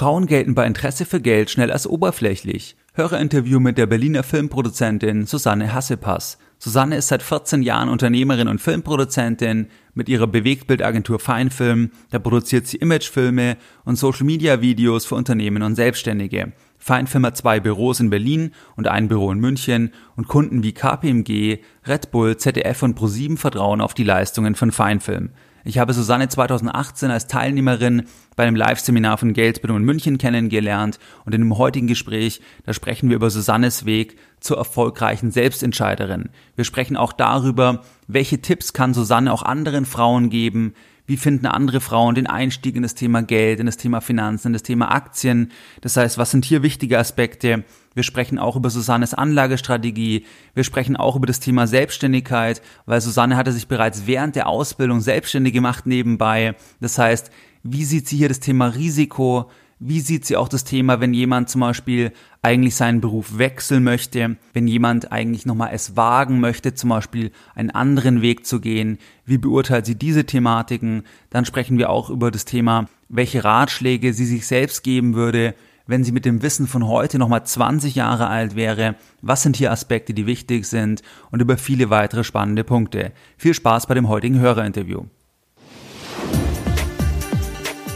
Frauen gelten bei Interesse für Geld schnell als oberflächlich. Höre Interview mit der Berliner Filmproduzentin Susanne Hassepass. Susanne ist seit 14 Jahren Unternehmerin und Filmproduzentin. Mit ihrer Bewegtbildagentur Feinfilm, da produziert sie Imagefilme und Social Media Videos für Unternehmen und Selbstständige. Feinfilm hat zwei Büros in Berlin und ein Büro in München und Kunden wie KPMG, Red Bull, ZDF und ProSieben vertrauen auf die Leistungen von Feinfilm. Ich habe Susanne 2018 als Teilnehmerin bei einem Live-Seminar von Geldbildung in München kennengelernt und in dem heutigen Gespräch, da sprechen wir über Susannes Weg zur erfolgreichen Selbstentscheiderin. Wir sprechen auch darüber, welche Tipps kann Susanne auch anderen Frauen geben, wie finden andere Frauen den Einstieg in das Thema Geld, in das Thema Finanzen, in das Thema Aktien. Das heißt, was sind hier wichtige Aspekte? Wir sprechen auch über Susannes Anlagestrategie. Wir sprechen auch über das Thema Selbstständigkeit, weil Susanne hatte sich bereits während der Ausbildung selbstständig gemacht nebenbei. Das heißt, wie sieht sie hier das Thema Risiko? Wie sieht sie auch das Thema, wenn jemand zum Beispiel eigentlich seinen Beruf wechseln möchte, wenn jemand eigentlich nochmal es wagen möchte, zum Beispiel einen anderen Weg zu gehen? Wie beurteilt sie diese Thematiken? Dann sprechen wir auch über das Thema, welche Ratschläge sie sich selbst geben würde, wenn sie mit dem Wissen von heute nochmal 20 Jahre alt wäre? Was sind hier Aspekte, die wichtig sind? Und über viele weitere spannende Punkte. Viel Spaß bei dem heutigen Hörerinterview.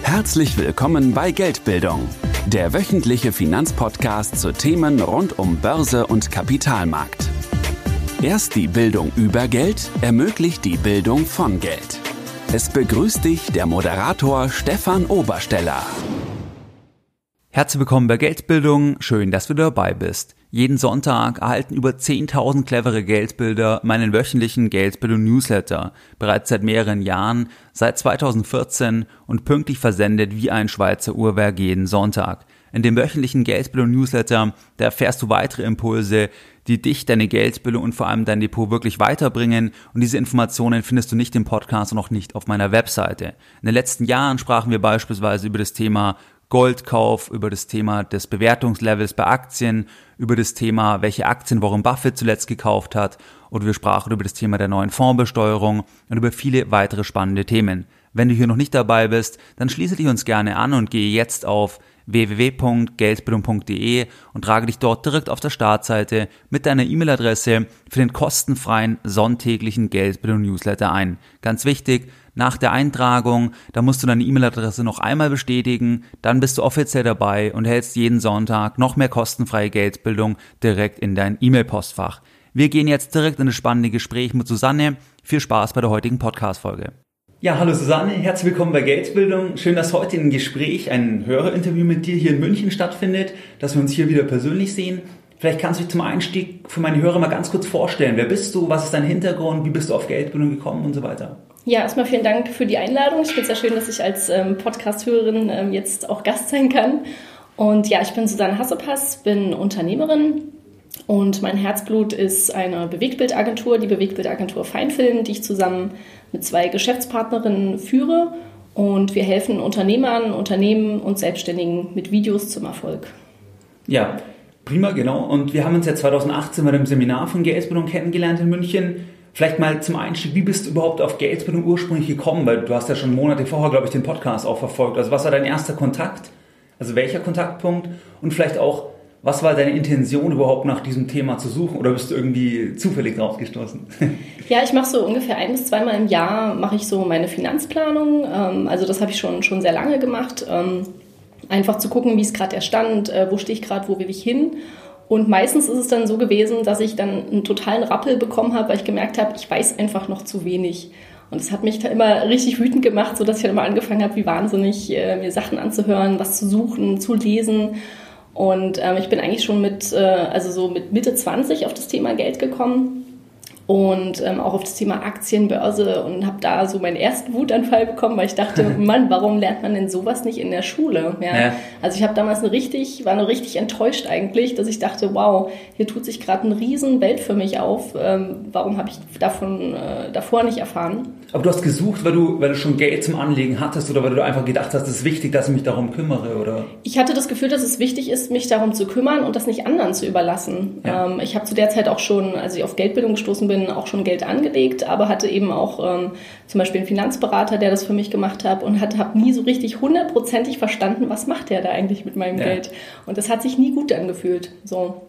Herzlich willkommen bei Geldbildung, der wöchentliche Finanzpodcast zu Themen rund um Börse und Kapitalmarkt. Erst die Bildung über Geld ermöglicht die Bildung von Geld. Es begrüßt dich der Moderator Stefan Obersteller. Herzlich willkommen bei Geldbildung. Schön, dass du dabei bist. Jeden Sonntag erhalten über 10.000 clevere Geldbilder meinen wöchentlichen Geldbildung-Newsletter. Bereits seit mehreren Jahren, seit 2014 und pünktlich versendet wie ein Schweizer Uhrwerk jeden Sonntag. In dem wöchentlichen Geldbildung-Newsletter, da erfährst du weitere Impulse, die dich, deine Geldbildung und vor allem dein Depot wirklich weiterbringen. Und diese Informationen findest du nicht im Podcast und auch nicht auf meiner Webseite. In den letzten Jahren sprachen wir beispielsweise über das Thema Goldkauf, über das Thema des Bewertungslevels bei Aktien, über das Thema, welche Aktien Warren Buffett zuletzt gekauft hat und wir sprachen über das Thema der neuen Fondsbesteuerung und über viele weitere spannende Themen. Wenn du hier noch nicht dabei bist, dann schließe dich uns gerne an und gehe jetzt auf www.geldbildung.de und trage dich dort direkt auf der Startseite mit deiner E-Mail-Adresse für den kostenfreien sonntäglichen Geldbildung Newsletter ein. Ganz wichtig, nach der Eintragung, da musst du deine E-Mail-Adresse noch einmal bestätigen, dann bist du offiziell dabei und hältst jeden Sonntag noch mehr kostenfreie Geldbildung direkt in dein E-Mail-Postfach. Wir gehen jetzt direkt in das spannende Gespräch mit Susanne. Viel Spaß bei der heutigen Podcast-Folge. Ja, hallo Susanne, herzlich willkommen bei Geldbildung. Schön, dass heute ein Gespräch, ein Hörerinterview mit dir hier in München stattfindet, dass wir uns hier wieder persönlich sehen. Vielleicht kannst du dich zum Einstieg für meine Hörer mal ganz kurz vorstellen. Wer bist du? Was ist dein Hintergrund? Wie bist du auf Geldbildung gekommen und so weiter? Ja, erstmal vielen Dank für die Einladung. Ich finde es sehr schön, dass ich als ähm, Podcast-Hörerin ähm, jetzt auch Gast sein kann. Und ja, ich bin Susanne Hassepass, bin Unternehmerin und mein Herzblut ist eine Bewegtbildagentur, die Bewegtbildagentur Feinfilm, die ich zusammen mit zwei Geschäftspartnerinnen führe. Und wir helfen Unternehmern, Unternehmen und Selbstständigen mit Videos zum Erfolg. Ja, prima, genau. Und wir haben uns ja 2018 bei dem Seminar von GS-Bildung kennengelernt in München. Vielleicht mal zum Einstieg, wie bist du überhaupt auf Geldbildung ursprünglich gekommen? Weil du hast ja schon Monate vorher, glaube ich, den Podcast auch verfolgt. Also was war dein erster Kontakt? Also welcher Kontaktpunkt? Und vielleicht auch, was war deine Intention überhaupt nach diesem Thema zu suchen? Oder bist du irgendwie zufällig drauf gestoßen? Ja, ich mache so ungefähr ein bis zweimal im Jahr mache ich so meine Finanzplanung. Ähm, also das habe ich schon, schon sehr lange gemacht. Ähm, einfach zu gucken, wie ist gerade der Stand, äh, wo stehe ich gerade, wo will ich hin. Und meistens ist es dann so gewesen, dass ich dann einen totalen Rappel bekommen habe, weil ich gemerkt habe, ich weiß einfach noch zu wenig. Und es hat mich da immer richtig wütend gemacht, sodass ich dann immer angefangen habe, wie wahnsinnig äh, mir Sachen anzuhören, was zu suchen, zu lesen. Und ähm, ich bin eigentlich schon mit, äh, also so mit Mitte 20 auf das Thema Geld gekommen und ähm, auch auf das Thema Aktienbörse und habe da so meinen ersten Wutanfall bekommen, weil ich dachte, Mann, warum lernt man denn sowas nicht in der Schule? Ja? ja. Also ich habe damals eine richtig, war nur richtig enttäuscht eigentlich, dass ich dachte, wow, hier tut sich gerade eine riesen Welt für mich auf. Ähm, warum habe ich davon äh, davor nicht erfahren? Aber du hast gesucht, weil du, weil du schon Geld zum Anlegen hattest oder weil du einfach gedacht hast, es ist wichtig, dass ich mich darum kümmere, oder? Ich hatte das Gefühl, dass es wichtig ist, mich darum zu kümmern und das nicht anderen zu überlassen. Ja. Ähm, ich habe zu der Zeit auch schon, als ich auf Geldbildung gestoßen bin, auch schon Geld angelegt, aber hatte eben auch ähm, zum Beispiel einen Finanzberater, der das für mich gemacht hat und habe nie so richtig hundertprozentig verstanden, was macht der da eigentlich mit meinem ja. Geld. Und das hat sich nie gut angefühlt. So.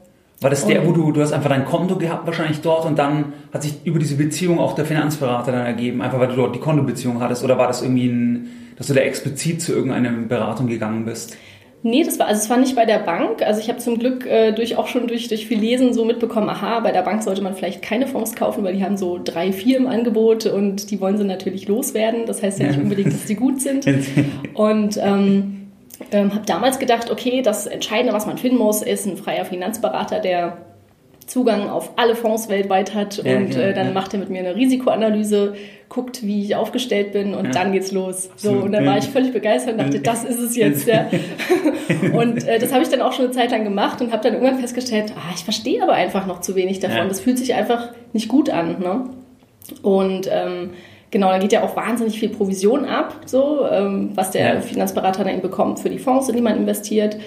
War das der, wo du, du hast einfach dein Konto gehabt wahrscheinlich dort und dann hat sich über diese Beziehung auch der Finanzberater dann ergeben, einfach weil du dort die Kontobeziehung hattest oder war das irgendwie ein, dass du da explizit zu irgendeiner Beratung gegangen bist? Nee, das war, also es war nicht bei der Bank. Also ich habe zum Glück äh, durch auch schon durch, durch viel Lesen so mitbekommen, aha, bei der Bank sollte man vielleicht keine Fonds kaufen, weil die haben so drei, vier im Angebot und die wollen sie natürlich loswerden. Das heißt ja nicht unbedingt, dass sie gut sind. Und ähm, ähm, habe damals gedacht, okay, das Entscheidende, was man finden muss, ist ein freier Finanzberater, der Zugang auf alle Fonds weltweit hat ja, und äh, dann ja. macht er mit mir eine Risikoanalyse, guckt, wie ich aufgestellt bin und ja. dann geht's los. So und dann war ich völlig begeistert und dachte, das ist es jetzt. Ja. und äh, das habe ich dann auch schon eine Zeit lang gemacht und habe dann irgendwann festgestellt, ah, ich verstehe aber einfach noch zu wenig davon. Das fühlt sich einfach nicht gut an. Ne? Und ähm, Genau, da geht ja auch wahnsinnig viel Provision ab, so ähm, was der ja. Finanzberater dann bekommt für die Fonds, in die man investiert.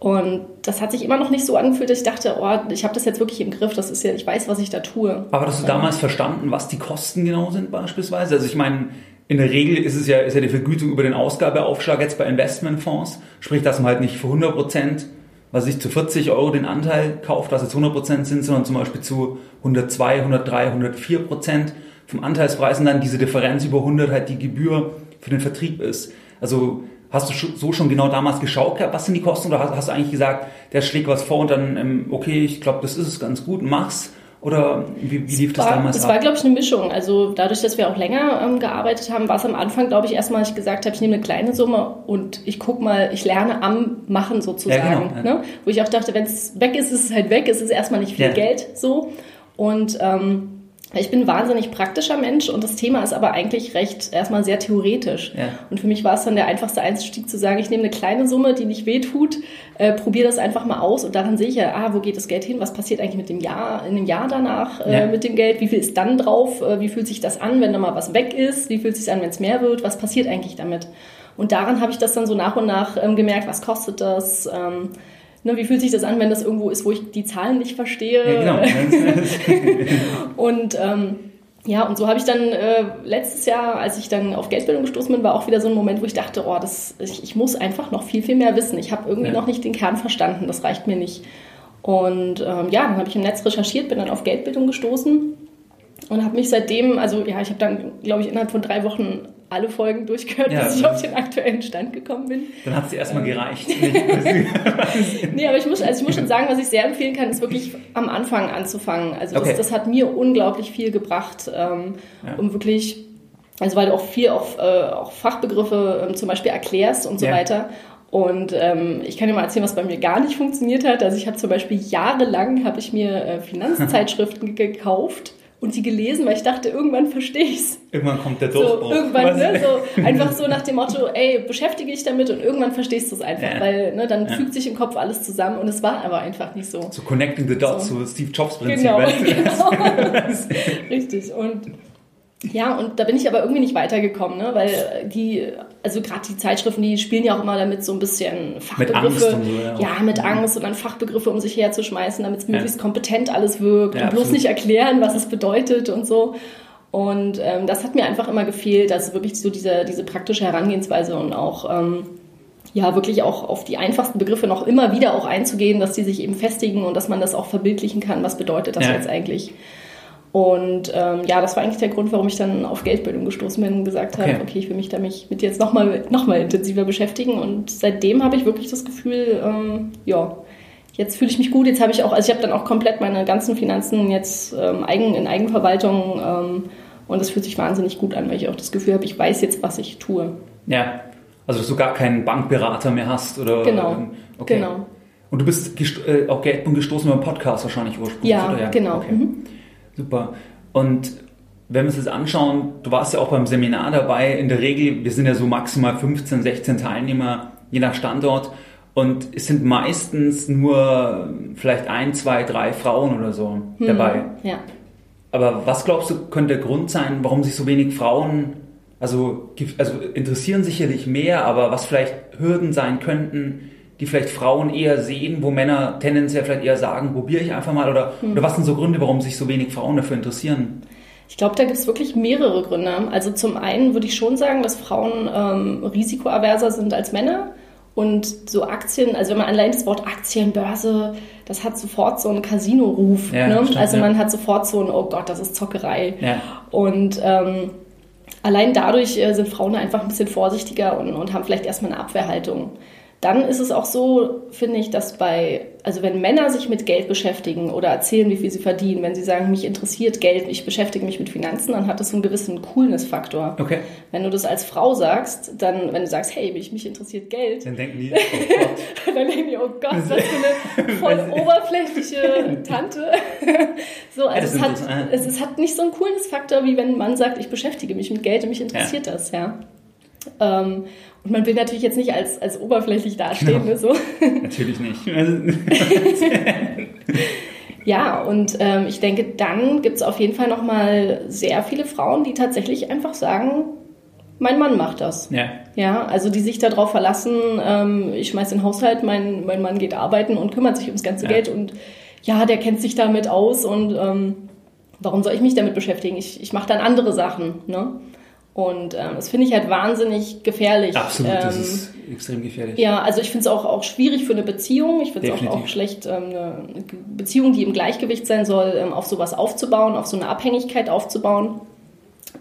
Und das hat sich immer noch nicht so angefühlt, dass ich dachte, oh, ich habe das jetzt wirklich im Griff, das ist ja, ich weiß, was ich da tue. Aber hast du damals verstanden, was die Kosten genau sind beispielsweise? Also ich meine, in der Regel ist es ja, ist ja die Vergütung über den Ausgabeaufschlag jetzt bei Investmentfonds, sprich, dass man halt nicht für 100 Prozent, was ich zu 40 Euro den Anteil kauft, was jetzt 100 Prozent sind, sondern zum Beispiel zu 102, 103, 104 Prozent vom Anteilspreis und dann diese Differenz über 100 halt die Gebühr für den Vertrieb ist. Also hast du so schon genau damals geschaut gehabt, was sind die Kosten oder hast, du eigentlich gesagt, der schlägt was vor und dann, ähm, okay, ich glaube, das ist es ganz gut, mach's? Oder wie, wie lief das war, damals Es war, glaube ich, eine Mischung. Also dadurch, dass wir auch länger ähm, gearbeitet haben, war es am Anfang, glaube ich, erstmal, ich gesagt habe, ich nehme eine kleine Summe und ich gucke mal, ich lerne am Machen sozusagen. Ja, genau, ja. ne? Wo ich auch dachte, wenn es weg ist, ist es halt weg. Es ist erstmal nicht viel ja. Geld so. Und ähm, ich bin ein wahnsinnig praktischer Mensch und das Thema ist aber eigentlich recht erstmal sehr theoretisch. Ja. Und für mich war es dann der einfachste Einstieg zu sagen, ich nehme eine kleine Summe, die nicht wehtut, äh, probiere das einfach mal aus und daran sehe ich ja, ah, wo geht das Geld hin? Was passiert eigentlich mit dem Jahr, in dem Jahr danach äh, ja. mit dem Geld? Wie viel ist dann drauf? Äh, wie fühlt sich das an, wenn da mal was weg ist? Wie fühlt sich an, wenn es mehr wird? Was passiert eigentlich damit? Und daran habe ich das dann so nach und nach ähm, gemerkt, was kostet das? Ähm, Ne, wie fühlt sich das an, wenn das irgendwo ist, wo ich die Zahlen nicht verstehe? Ja, genau. und ähm, ja, und so habe ich dann äh, letztes Jahr, als ich dann auf Geldbildung gestoßen bin, war auch wieder so ein Moment, wo ich dachte, oh, das, ich, ich muss einfach noch viel, viel mehr wissen. Ich habe irgendwie ja. noch nicht den Kern verstanden, das reicht mir nicht. Und ähm, ja, dann habe ich im Netz recherchiert, bin dann auf Geldbildung gestoßen und habe mich seitdem, also ja, ich habe dann, glaube ich, innerhalb von drei Wochen alle Folgen durchgehört, ja, bis ich auf den aktuellen Stand gekommen bin. Dann hat es dir erstmal ähm, gereicht. nee, aber ich muss, also ich muss schon sagen, was ich sehr empfehlen kann, ist wirklich am Anfang anzufangen. Also das, okay. das hat mir unglaublich viel gebracht, ähm, ja. um wirklich, also weil du auch viel auf, äh, auch Fachbegriffe ähm, zum Beispiel erklärst und so ja. weiter. Und ähm, ich kann dir mal erzählen, was bei mir gar nicht funktioniert hat. Also ich habe zum Beispiel jahrelang habe ich mir äh, Finanzzeitschriften gekauft und die gelesen, weil ich dachte, irgendwann verstehe ich es. Irgendwann kommt der Durchbruch. So, irgendwann, ne, so, einfach so nach dem Motto, ey, beschäftige dich damit und irgendwann verstehst du es einfach, ja. weil ne, dann ja. fügt sich im Kopf alles zusammen und es war aber einfach nicht so. So connecting the dots, so, so Steve Jobs Prinzip. Genau, genau. Richtig. Und ja, und da bin ich aber irgendwie nicht weitergekommen, ne? weil die, also gerade die Zeitschriften, die spielen ja auch immer damit so ein bisschen Fachbegriffe. Mit Angst und so, ja. ja, mit Angst und dann Fachbegriffe um sich herzuschmeißen, damit es ja. möglichst kompetent alles wirkt ja, und bloß absolut. nicht erklären, was es bedeutet und so. Und ähm, das hat mir einfach immer gefehlt, also wirklich so diese, diese praktische Herangehensweise und auch ähm, ja wirklich auch auf die einfachsten Begriffe noch immer wieder auch einzugehen, dass die sich eben festigen und dass man das auch verbildlichen kann, was bedeutet das jetzt eigentlich. Und ähm, ja, das war eigentlich der Grund, warum ich dann auf Geldbildung gestoßen bin und gesagt okay. habe, okay, ich will mich damit mit jetzt nochmal noch mal intensiver beschäftigen. Und seitdem habe ich wirklich das Gefühl, ähm, ja, jetzt fühle ich mich gut. Jetzt habe ich auch, also ich habe dann auch komplett meine ganzen Finanzen jetzt ähm, eigen, in Eigenverwaltung ähm, und es fühlt sich wahnsinnig gut an, weil ich auch das Gefühl habe, ich weiß jetzt, was ich tue. Ja, also dass du gar keinen Bankberater mehr hast oder genau, ähm, okay. genau. Und du bist äh, auf Geldbildung gestoßen beim Podcast wahrscheinlich ursprünglich, ja, oder? Ja, genau. Okay. Mhm. Super. Und wenn wir uns das anschauen, du warst ja auch beim Seminar dabei. In der Regel, wir sind ja so maximal 15, 16 Teilnehmer, je nach Standort. Und es sind meistens nur vielleicht ein, zwei, drei Frauen oder so hm, dabei. Ja. aber was glaubst du, könnte der Grund sein, warum sich so wenig Frauen, also, also interessieren sicherlich mehr, aber was vielleicht Hürden sein könnten, die vielleicht Frauen eher sehen, wo Männer tendenziell vielleicht eher sagen, probiere ich einfach mal oder, hm. oder was sind so Gründe, warum sich so wenig Frauen dafür interessieren? Ich glaube, da gibt es wirklich mehrere Gründe. Also zum einen würde ich schon sagen, dass Frauen ähm, risikoaverser sind als Männer. Und so Aktien, also wenn man allein das Wort Aktienbörse, das hat sofort so einen Casino-Ruf. Ja, ne? also man ja. hat sofort so ein, oh Gott, das ist Zockerei. Ja. Und ähm, allein dadurch äh, sind Frauen einfach ein bisschen vorsichtiger und, und haben vielleicht erstmal eine Abwehrhaltung. Dann ist es auch so, finde ich, dass bei, also wenn Männer sich mit Geld beschäftigen oder erzählen, wie viel sie verdienen, wenn sie sagen, mich interessiert Geld, ich beschäftige mich mit Finanzen, dann hat das so einen gewissen Coolness-Faktor. Okay. Wenn du das als Frau sagst, dann, wenn du sagst, hey, mich, mich interessiert Geld, dann denken die, oh Gott. dann denken die, oh Gott, was für eine voll oberflächliche Tante. so, also es, hat, es, es, hat nicht so einen Coolness-Faktor, wie wenn ein Mann sagt, ich beschäftige mich mit Geld und mich interessiert ja. das, ja. Ähm, und man will natürlich jetzt nicht als, als oberflächlich dastehen. Genau. So. Natürlich nicht. ja, und ähm, ich denke, dann gibt es auf jeden Fall nochmal sehr viele Frauen, die tatsächlich einfach sagen, mein Mann macht das. Ja. Ja, also die sich darauf verlassen, ähm, ich schmeiß den Haushalt, mein, mein Mann geht arbeiten und kümmert sich ums ganze ja. Geld und ja, der kennt sich damit aus und ähm, warum soll ich mich damit beschäftigen? Ich, ich mache dann andere Sachen. Ne? Und ähm, das finde ich halt wahnsinnig gefährlich. Absolut, ähm, das ist extrem gefährlich. Ja, also ich finde es auch, auch schwierig für eine Beziehung. Ich finde es auch, auch schlecht, ähm, eine Beziehung, die im Gleichgewicht sein soll, ähm, auf sowas aufzubauen, auf so eine Abhängigkeit aufzubauen.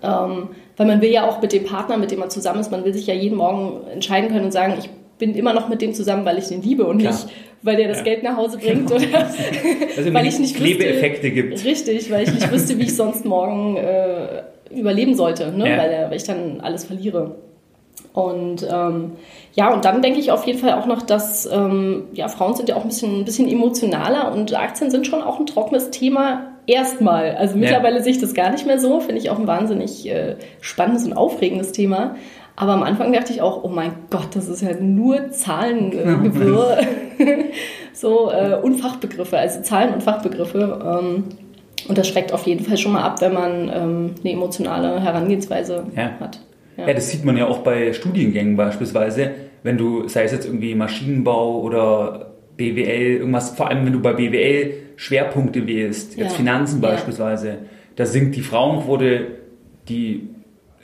Ähm, weil man will ja auch mit dem Partner, mit dem man zusammen ist, man will sich ja jeden Morgen entscheiden können und sagen, ich bin immer noch mit dem zusammen, weil ich den liebe und Klar. nicht, weil der das ja. Geld nach Hause bringt oder also weil ich nicht Klebeeffekte gibt. Richtig, weil ich nicht wüsste, wie ich sonst morgen äh, überleben sollte, ne? ja. weil, weil ich dann alles verliere. Und ähm, ja, und dann denke ich auf jeden Fall auch noch, dass ähm, ja, Frauen sind ja auch ein bisschen, ein bisschen emotionaler und Aktien sind schon auch ein trockenes Thema erstmal. Also mittlerweile ja. sehe ich das gar nicht mehr so, finde ich auch ein wahnsinnig äh, spannendes und aufregendes Thema. Aber am Anfang dachte ich auch, oh mein Gott, das ist ja nur Zahlengewirr. Äh, so äh, und Fachbegriffe, also Zahlen und Fachbegriffe. Ähm, und das schreckt auf jeden Fall schon mal ab, wenn man ähm, eine emotionale Herangehensweise ja. hat. Ja. ja. das sieht man ja auch bei Studiengängen beispielsweise. Wenn du, sei es jetzt irgendwie Maschinenbau oder BWL, irgendwas, vor allem wenn du bei BWL Schwerpunkte wählst, jetzt ja. Finanzen beispielsweise, da sinkt die Frauenquote, die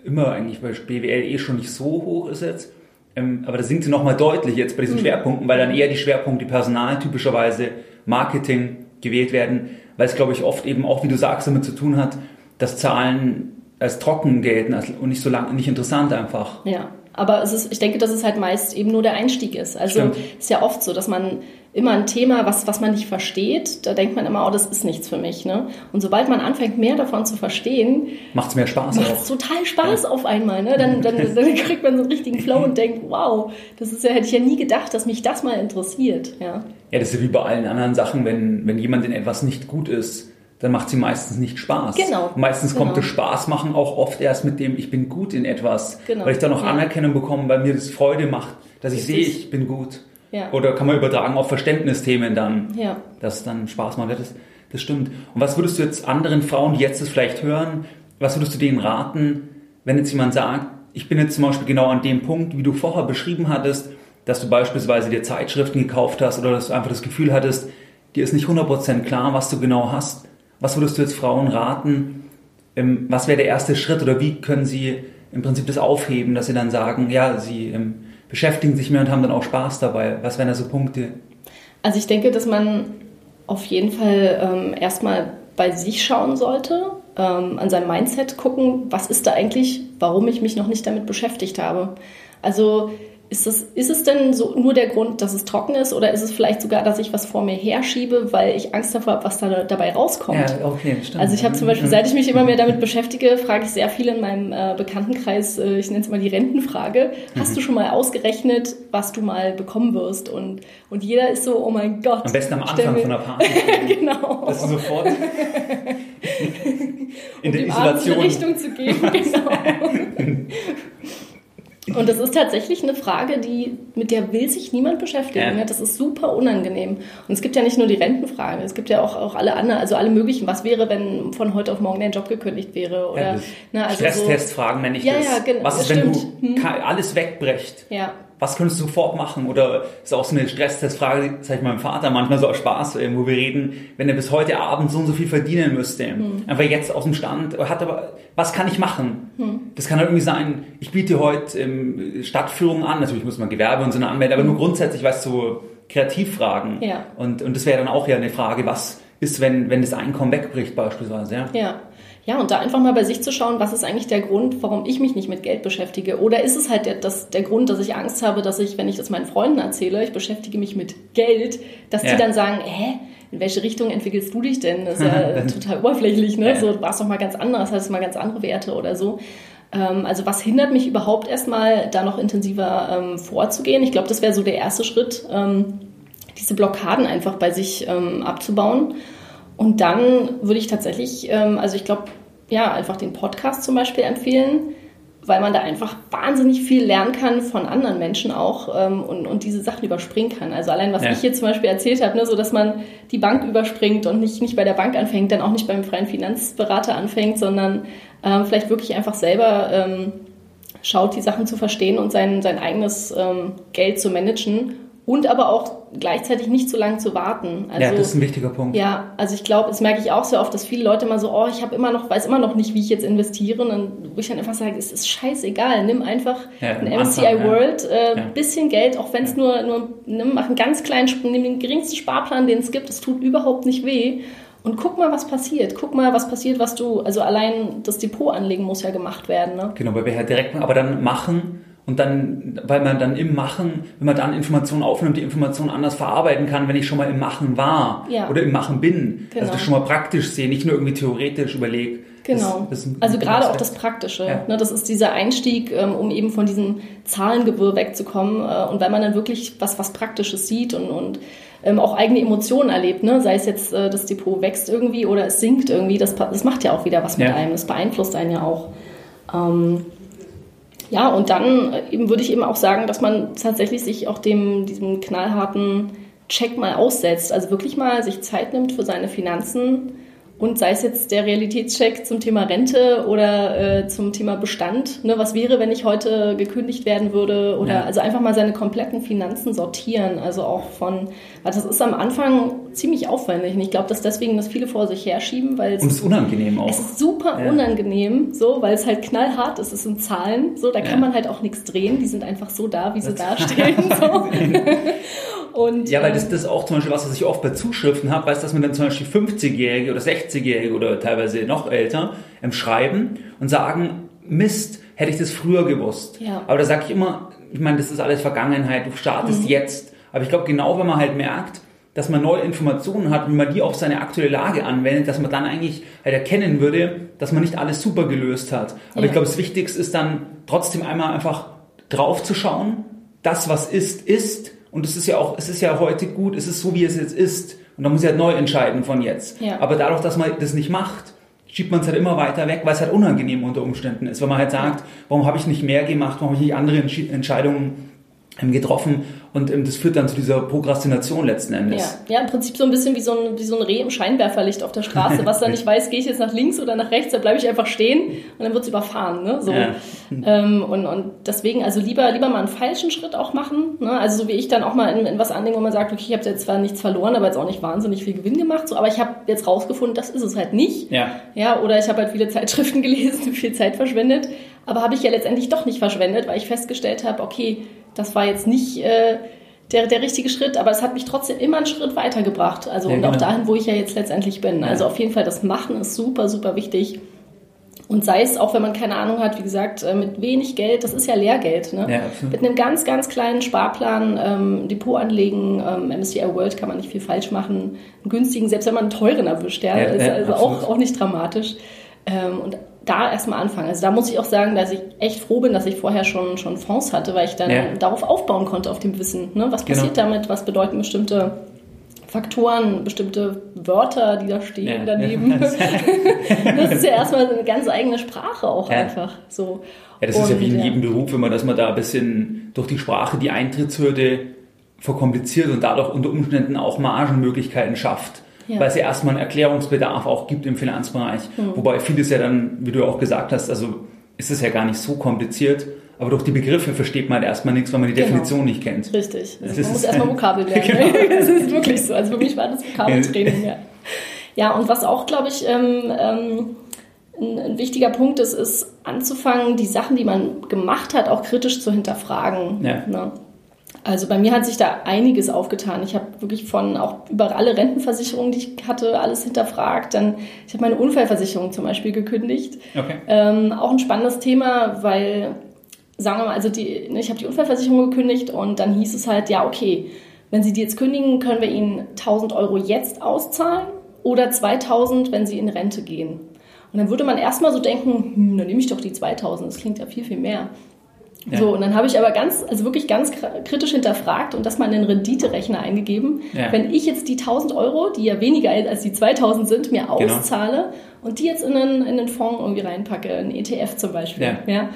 immer eigentlich bei BWL eh schon nicht so hoch ist jetzt, ähm, aber da sinkt sie nochmal deutlich jetzt bei diesen mhm. Schwerpunkten, weil dann eher die Schwerpunkte Personal typischerweise Marketing gewählt werden weil es, glaube ich, oft eben auch, wie du sagst, damit zu tun hat, dass Zahlen als trocken gelten und nicht so lang, nicht interessant einfach. Ja, aber es ist, ich denke, dass es halt meist eben nur der Einstieg ist. Also Stimmt. ist ja oft so, dass man immer ein Thema, was, was man nicht versteht, da denkt man immer, oh, das ist nichts für mich. Ne? Und sobald man anfängt, mehr davon zu verstehen, macht es mehr Spaß. Macht es total Spaß ja. auf einmal. Ne? Dann, dann, dann kriegt man so einen richtigen Flow und denkt, wow, das ist ja, hätte ich ja nie gedacht, dass mich das mal interessiert. Ja, ja das ist wie bei allen anderen Sachen, wenn, wenn jemand in etwas nicht gut ist, dann macht sie meistens nicht Spaß. Genau. Meistens genau. kommt das Spaß machen auch oft erst mit dem, ich bin gut in etwas, genau. weil ich dann auch ja. Anerkennung bekomme, weil mir das Freude macht, dass ich sehe, ich bin gut. Ja. Oder kann man übertragen auf Verständnisthemen dann, ja. dass dann Spaß macht. Das, das stimmt. Und was würdest du jetzt anderen Frauen, die jetzt das vielleicht hören, was würdest du denen raten, wenn jetzt jemand sagt, ich bin jetzt zum Beispiel genau an dem Punkt, wie du vorher beschrieben hattest, dass du beispielsweise dir Zeitschriften gekauft hast oder dass du einfach das Gefühl hattest, dir ist nicht 100% klar, was du genau hast was würdest du jetzt Frauen raten? Ähm, was wäre der erste Schritt oder wie können sie im Prinzip das aufheben, dass sie dann sagen, ja, sie ähm, beschäftigen sich mehr und haben dann auch Spaß dabei? Was wären da so Punkte? Also ich denke, dass man auf jeden Fall ähm, erstmal bei sich schauen sollte, ähm, an seinem Mindset gucken, was ist da eigentlich, warum ich mich noch nicht damit beschäftigt habe. Also ist, das, ist es denn so nur der Grund, dass es trocken ist oder ist es vielleicht sogar, dass ich was vor mir herschiebe, weil ich Angst davor habe, was da dabei rauskommt? Ja, okay, stimmt. Also ich habe zum Beispiel, seit ich mich immer mehr damit beschäftige, frage ich sehr viel in meinem äh, Bekanntenkreis, äh, ich nenne es mal die Rentenfrage, hast mhm. du schon mal ausgerechnet, was du mal bekommen wirst? Und, und jeder ist so, oh mein Gott. Am besten am Anfang von der Party. genau. Dass du sofort in um der Isolation. Richtung zu gehen, genau. Und das ist tatsächlich eine Frage, die, mit der will sich niemand beschäftigen. Ja. Das ist super unangenehm. Und es gibt ja nicht nur die Rentenfrage, es gibt ja auch, auch alle anderen, also alle möglichen. Was wäre, wenn von heute auf morgen dein Job gekündigt wäre? Oder, ja, ne, also Stresstestfragen so, nenne ich ja, das. Ja, genau, Was ist, wenn stimmt. du hm. alles wegbricht? Ja was könntest du sofort machen? Oder ist auch so eine Stresstestfrage, sag ich meinem Vater manchmal so aus Spaß, wo wir reden, wenn er bis heute Abend so und so viel verdienen müsste. Hm. Einfach jetzt aus dem Stand, hat aber, was kann ich machen? Hm. Das kann halt irgendwie sein, ich biete heute ähm, Stadtführung an, natürlich muss man Gewerbe und so eine anmelden, aber nur grundsätzlich, weißt du, so Kreativfragen. Ja. Und, und das wäre dann auch ja eine Frage, was ist, wenn, wenn das Einkommen wegbricht beispielsweise. Ja. ja. Ja, und da einfach mal bei sich zu schauen, was ist eigentlich der Grund, warum ich mich nicht mit Geld beschäftige? Oder ist es halt der, das, der Grund, dass ich Angst habe, dass ich, wenn ich das meinen Freunden erzähle, ich beschäftige mich mit Geld, dass ja. die dann sagen, hä, in welche Richtung entwickelst du dich denn? Das ist ja total oberflächlich, ne? Ja. So, du warst doch mal ganz anders, hast mal ganz andere Werte oder so. Ähm, also was hindert mich überhaupt erstmal, da noch intensiver ähm, vorzugehen? Ich glaube, das wäre so der erste Schritt, ähm, diese Blockaden einfach bei sich ähm, abzubauen und dann würde ich tatsächlich, ähm, also ich glaube, ja, einfach den Podcast zum Beispiel empfehlen, weil man da einfach wahnsinnig viel lernen kann von anderen Menschen auch ähm, und, und diese Sachen überspringen kann. Also allein, was ja. ich hier zum Beispiel erzählt habe, ne, so dass man die Bank überspringt und nicht, nicht bei der Bank anfängt, dann auch nicht beim freien Finanzberater anfängt, sondern ähm, vielleicht wirklich einfach selber ähm, schaut, die Sachen zu verstehen und sein, sein eigenes ähm, Geld zu managen und aber auch gleichzeitig nicht so lange zu warten. Also, ja, das ist ein wichtiger Punkt. Ja, also ich glaube, das merke ich auch sehr oft, dass viele Leute immer so, oh, ich habe immer noch, weiß immer noch nicht, wie ich jetzt investiere. Und dann, wo ich dann einfach sage, es ist scheißegal, nimm einfach ja, ein MSCI Anfang, World, äh, ja. bisschen Geld, auch wenn es nur, nur, nimm, mach einen ganz kleinen, nimm den geringsten Sparplan, den es gibt, es tut überhaupt nicht weh. Und guck mal, was passiert. Guck mal, was passiert, was du, also allein das Depot anlegen muss ja gemacht werden. Ne? Genau, weil wir halt direkt, aber dann machen und dann, weil man dann im Machen, wenn man dann Informationen aufnimmt, die Informationen anders verarbeiten kann, wenn ich schon mal im Machen war ja. oder im Machen bin. Genau. Also das schon mal praktisch sehe, nicht nur irgendwie theoretisch überlege. Genau. Das, das also gerade auch das Praktische. Ja. Ne, das ist dieser Einstieg, ähm, um eben von diesem Zahlengewirr wegzukommen. Äh, und weil man dann wirklich was, was Praktisches sieht und, und ähm, auch eigene Emotionen erlebt, ne? sei es jetzt äh, das Depot wächst irgendwie oder es sinkt irgendwie, das, das macht ja auch wieder was mit ja. einem, das beeinflusst einen ja auch. Ähm, ja, und dann äh, eben würde ich eben auch sagen, dass man tatsächlich sich auch dem, diesem knallharten Check mal aussetzt. Also wirklich mal sich Zeit nimmt für seine Finanzen und sei es jetzt der Realitätscheck zum Thema Rente oder äh, zum Thema Bestand. Ne, was wäre, wenn ich heute gekündigt werden würde? Oder ja. also einfach mal seine kompletten Finanzen sortieren. Also auch von, weil das ist am Anfang ziemlich aufwendig. Und ich glaube, dass deswegen das viele vor sich herschieben, weil es. Und es ist unangenehm auch. Es ist super ja. unangenehm, so, weil es halt knallhart ist. Es sind Zahlen, so, da kann ja. man halt auch nichts drehen. Die sind einfach so da, wie sie dastehen. so. Und, ja, weil das, ähm, das ist auch zum Beispiel was, was ich oft bei Zuschriften habe, weißt dass man dann zum Beispiel 50-Jährige oder 60-Jährige oder teilweise noch älter ähm, schreiben und sagen, Mist, hätte ich das früher gewusst. Ja. Aber da sage ich immer, ich meine, das ist alles Vergangenheit, du startest mhm. jetzt. Aber ich glaube, genau wenn man halt merkt, dass man neue Informationen hat, wie man die auf seine aktuelle Lage anwendet, dass man dann eigentlich halt erkennen würde, dass man nicht alles super gelöst hat. Aber ja. ich glaube, das Wichtigste ist dann trotzdem einmal einfach drauf zu schauen, das, was ist, ist und es ist ja auch, es ist ja heute gut, es ist so, wie es jetzt ist. Und da muss ich halt neu entscheiden von jetzt. Ja. Aber dadurch, dass man das nicht macht, schiebt man es halt immer weiter weg, weil es halt unangenehm unter Umständen ist. Weil man halt sagt, warum habe ich nicht mehr gemacht, warum habe ich nicht andere Entscheidungen getroffen und ähm, das führt dann zu dieser Prokrastination letzten Endes. Ja, ja im Prinzip so ein bisschen wie so ein, wie so ein Reh im Scheinwerferlicht auf der Straße, was dann nicht weiß, gehe ich jetzt nach links oder nach rechts, da bleibe ich einfach stehen und dann wird es überfahren. Ne? So. Ja. Ähm, und, und deswegen, also lieber, lieber mal einen falschen Schritt auch machen. Ne? Also so wie ich dann auch mal in, in was andenke, wo man sagt, okay, ich habe jetzt zwar nichts verloren, aber jetzt auch nicht wahnsinnig viel Gewinn gemacht, so, aber ich habe jetzt rausgefunden, das ist es halt nicht. Ja. ja oder ich habe halt viele Zeitschriften gelesen, viel Zeit verschwendet, aber habe ich ja letztendlich doch nicht verschwendet, weil ich festgestellt habe, okay, das war jetzt nicht äh, der, der richtige Schritt, aber es hat mich trotzdem immer einen Schritt weitergebracht. Also ja, und genau. auch dahin, wo ich ja jetzt letztendlich bin. Ja. Also auf jeden Fall das Machen ist super, super wichtig. Und sei es auch, wenn man keine Ahnung hat, wie gesagt, äh, mit wenig Geld, das ist ja Lehrgeld. Ne? Ja, mit einem ganz, ganz kleinen Sparplan, ähm, Depot anlegen, ähm, MSCI World kann man nicht viel falsch machen, einen günstigen, selbst wenn man einen teuren erwischt, ja, ja ist also auch, auch nicht dramatisch. Ähm, und da erstmal anfangen. Also da muss ich auch sagen, dass ich echt froh bin, dass ich vorher schon, schon Fonds hatte, weil ich dann ja. darauf aufbauen konnte, auf dem Wissen. Ne? Was passiert genau. damit? Was bedeuten bestimmte Faktoren, bestimmte Wörter, die da stehen ja, daneben. Das ist ja erstmal eine ganz eigene Sprache auch ja. einfach. So. Ja, das Und, ist ja wie in jedem Beruf, wenn man, dass man da ein bisschen durch die Sprache die Eintrittshürde verkompliziert und dadurch unter Umständen auch Margenmöglichkeiten schafft. Ja. Weil es ja erstmal einen Erklärungsbedarf auch gibt im Finanzbereich. Mhm. Wobei vieles ja dann, wie du auch gesagt hast, also ist es ja gar nicht so kompliziert. Aber durch die Begriffe versteht man halt erstmal nichts, weil man die genau. Definition nicht kennt. Richtig. Also man muss erstmal Vokabeln lernen. genau. Das ist wirklich so. Also für mich war das Vokabeltraining, ja. Ja, und was auch, glaube ich, ähm, ähm, ein, ein, wichtiger Punkt ist, ist anzufangen, die Sachen, die man gemacht hat, auch kritisch zu hinterfragen. Ja. Ne? Also bei mir hat sich da einiges aufgetan. Ich habe wirklich von auch über alle Rentenversicherungen, die ich hatte, alles hinterfragt. Dann ich habe meine Unfallversicherung zum Beispiel gekündigt. Okay. Ähm, auch ein spannendes Thema, weil sagen wir mal, also die, ne, ich habe die Unfallversicherung gekündigt und dann hieß es halt, ja, okay, wenn Sie die jetzt kündigen, können wir Ihnen 1000 Euro jetzt auszahlen oder 2000, wenn Sie in Rente gehen. Und dann würde man erstmal so denken, hm, dann nehme ich doch die 2000, das klingt ja viel, viel mehr. Ja. So, und dann habe ich aber ganz, also wirklich ganz kritisch hinterfragt und das mal in den Renditerechner eingegeben. Ja. Wenn ich jetzt die 1000 Euro, die ja weniger als die 2000 sind, mir genau. auszahle genau. und die jetzt in einen, in einen Fonds irgendwie reinpacke, einen ETF zum Beispiel, ja. ja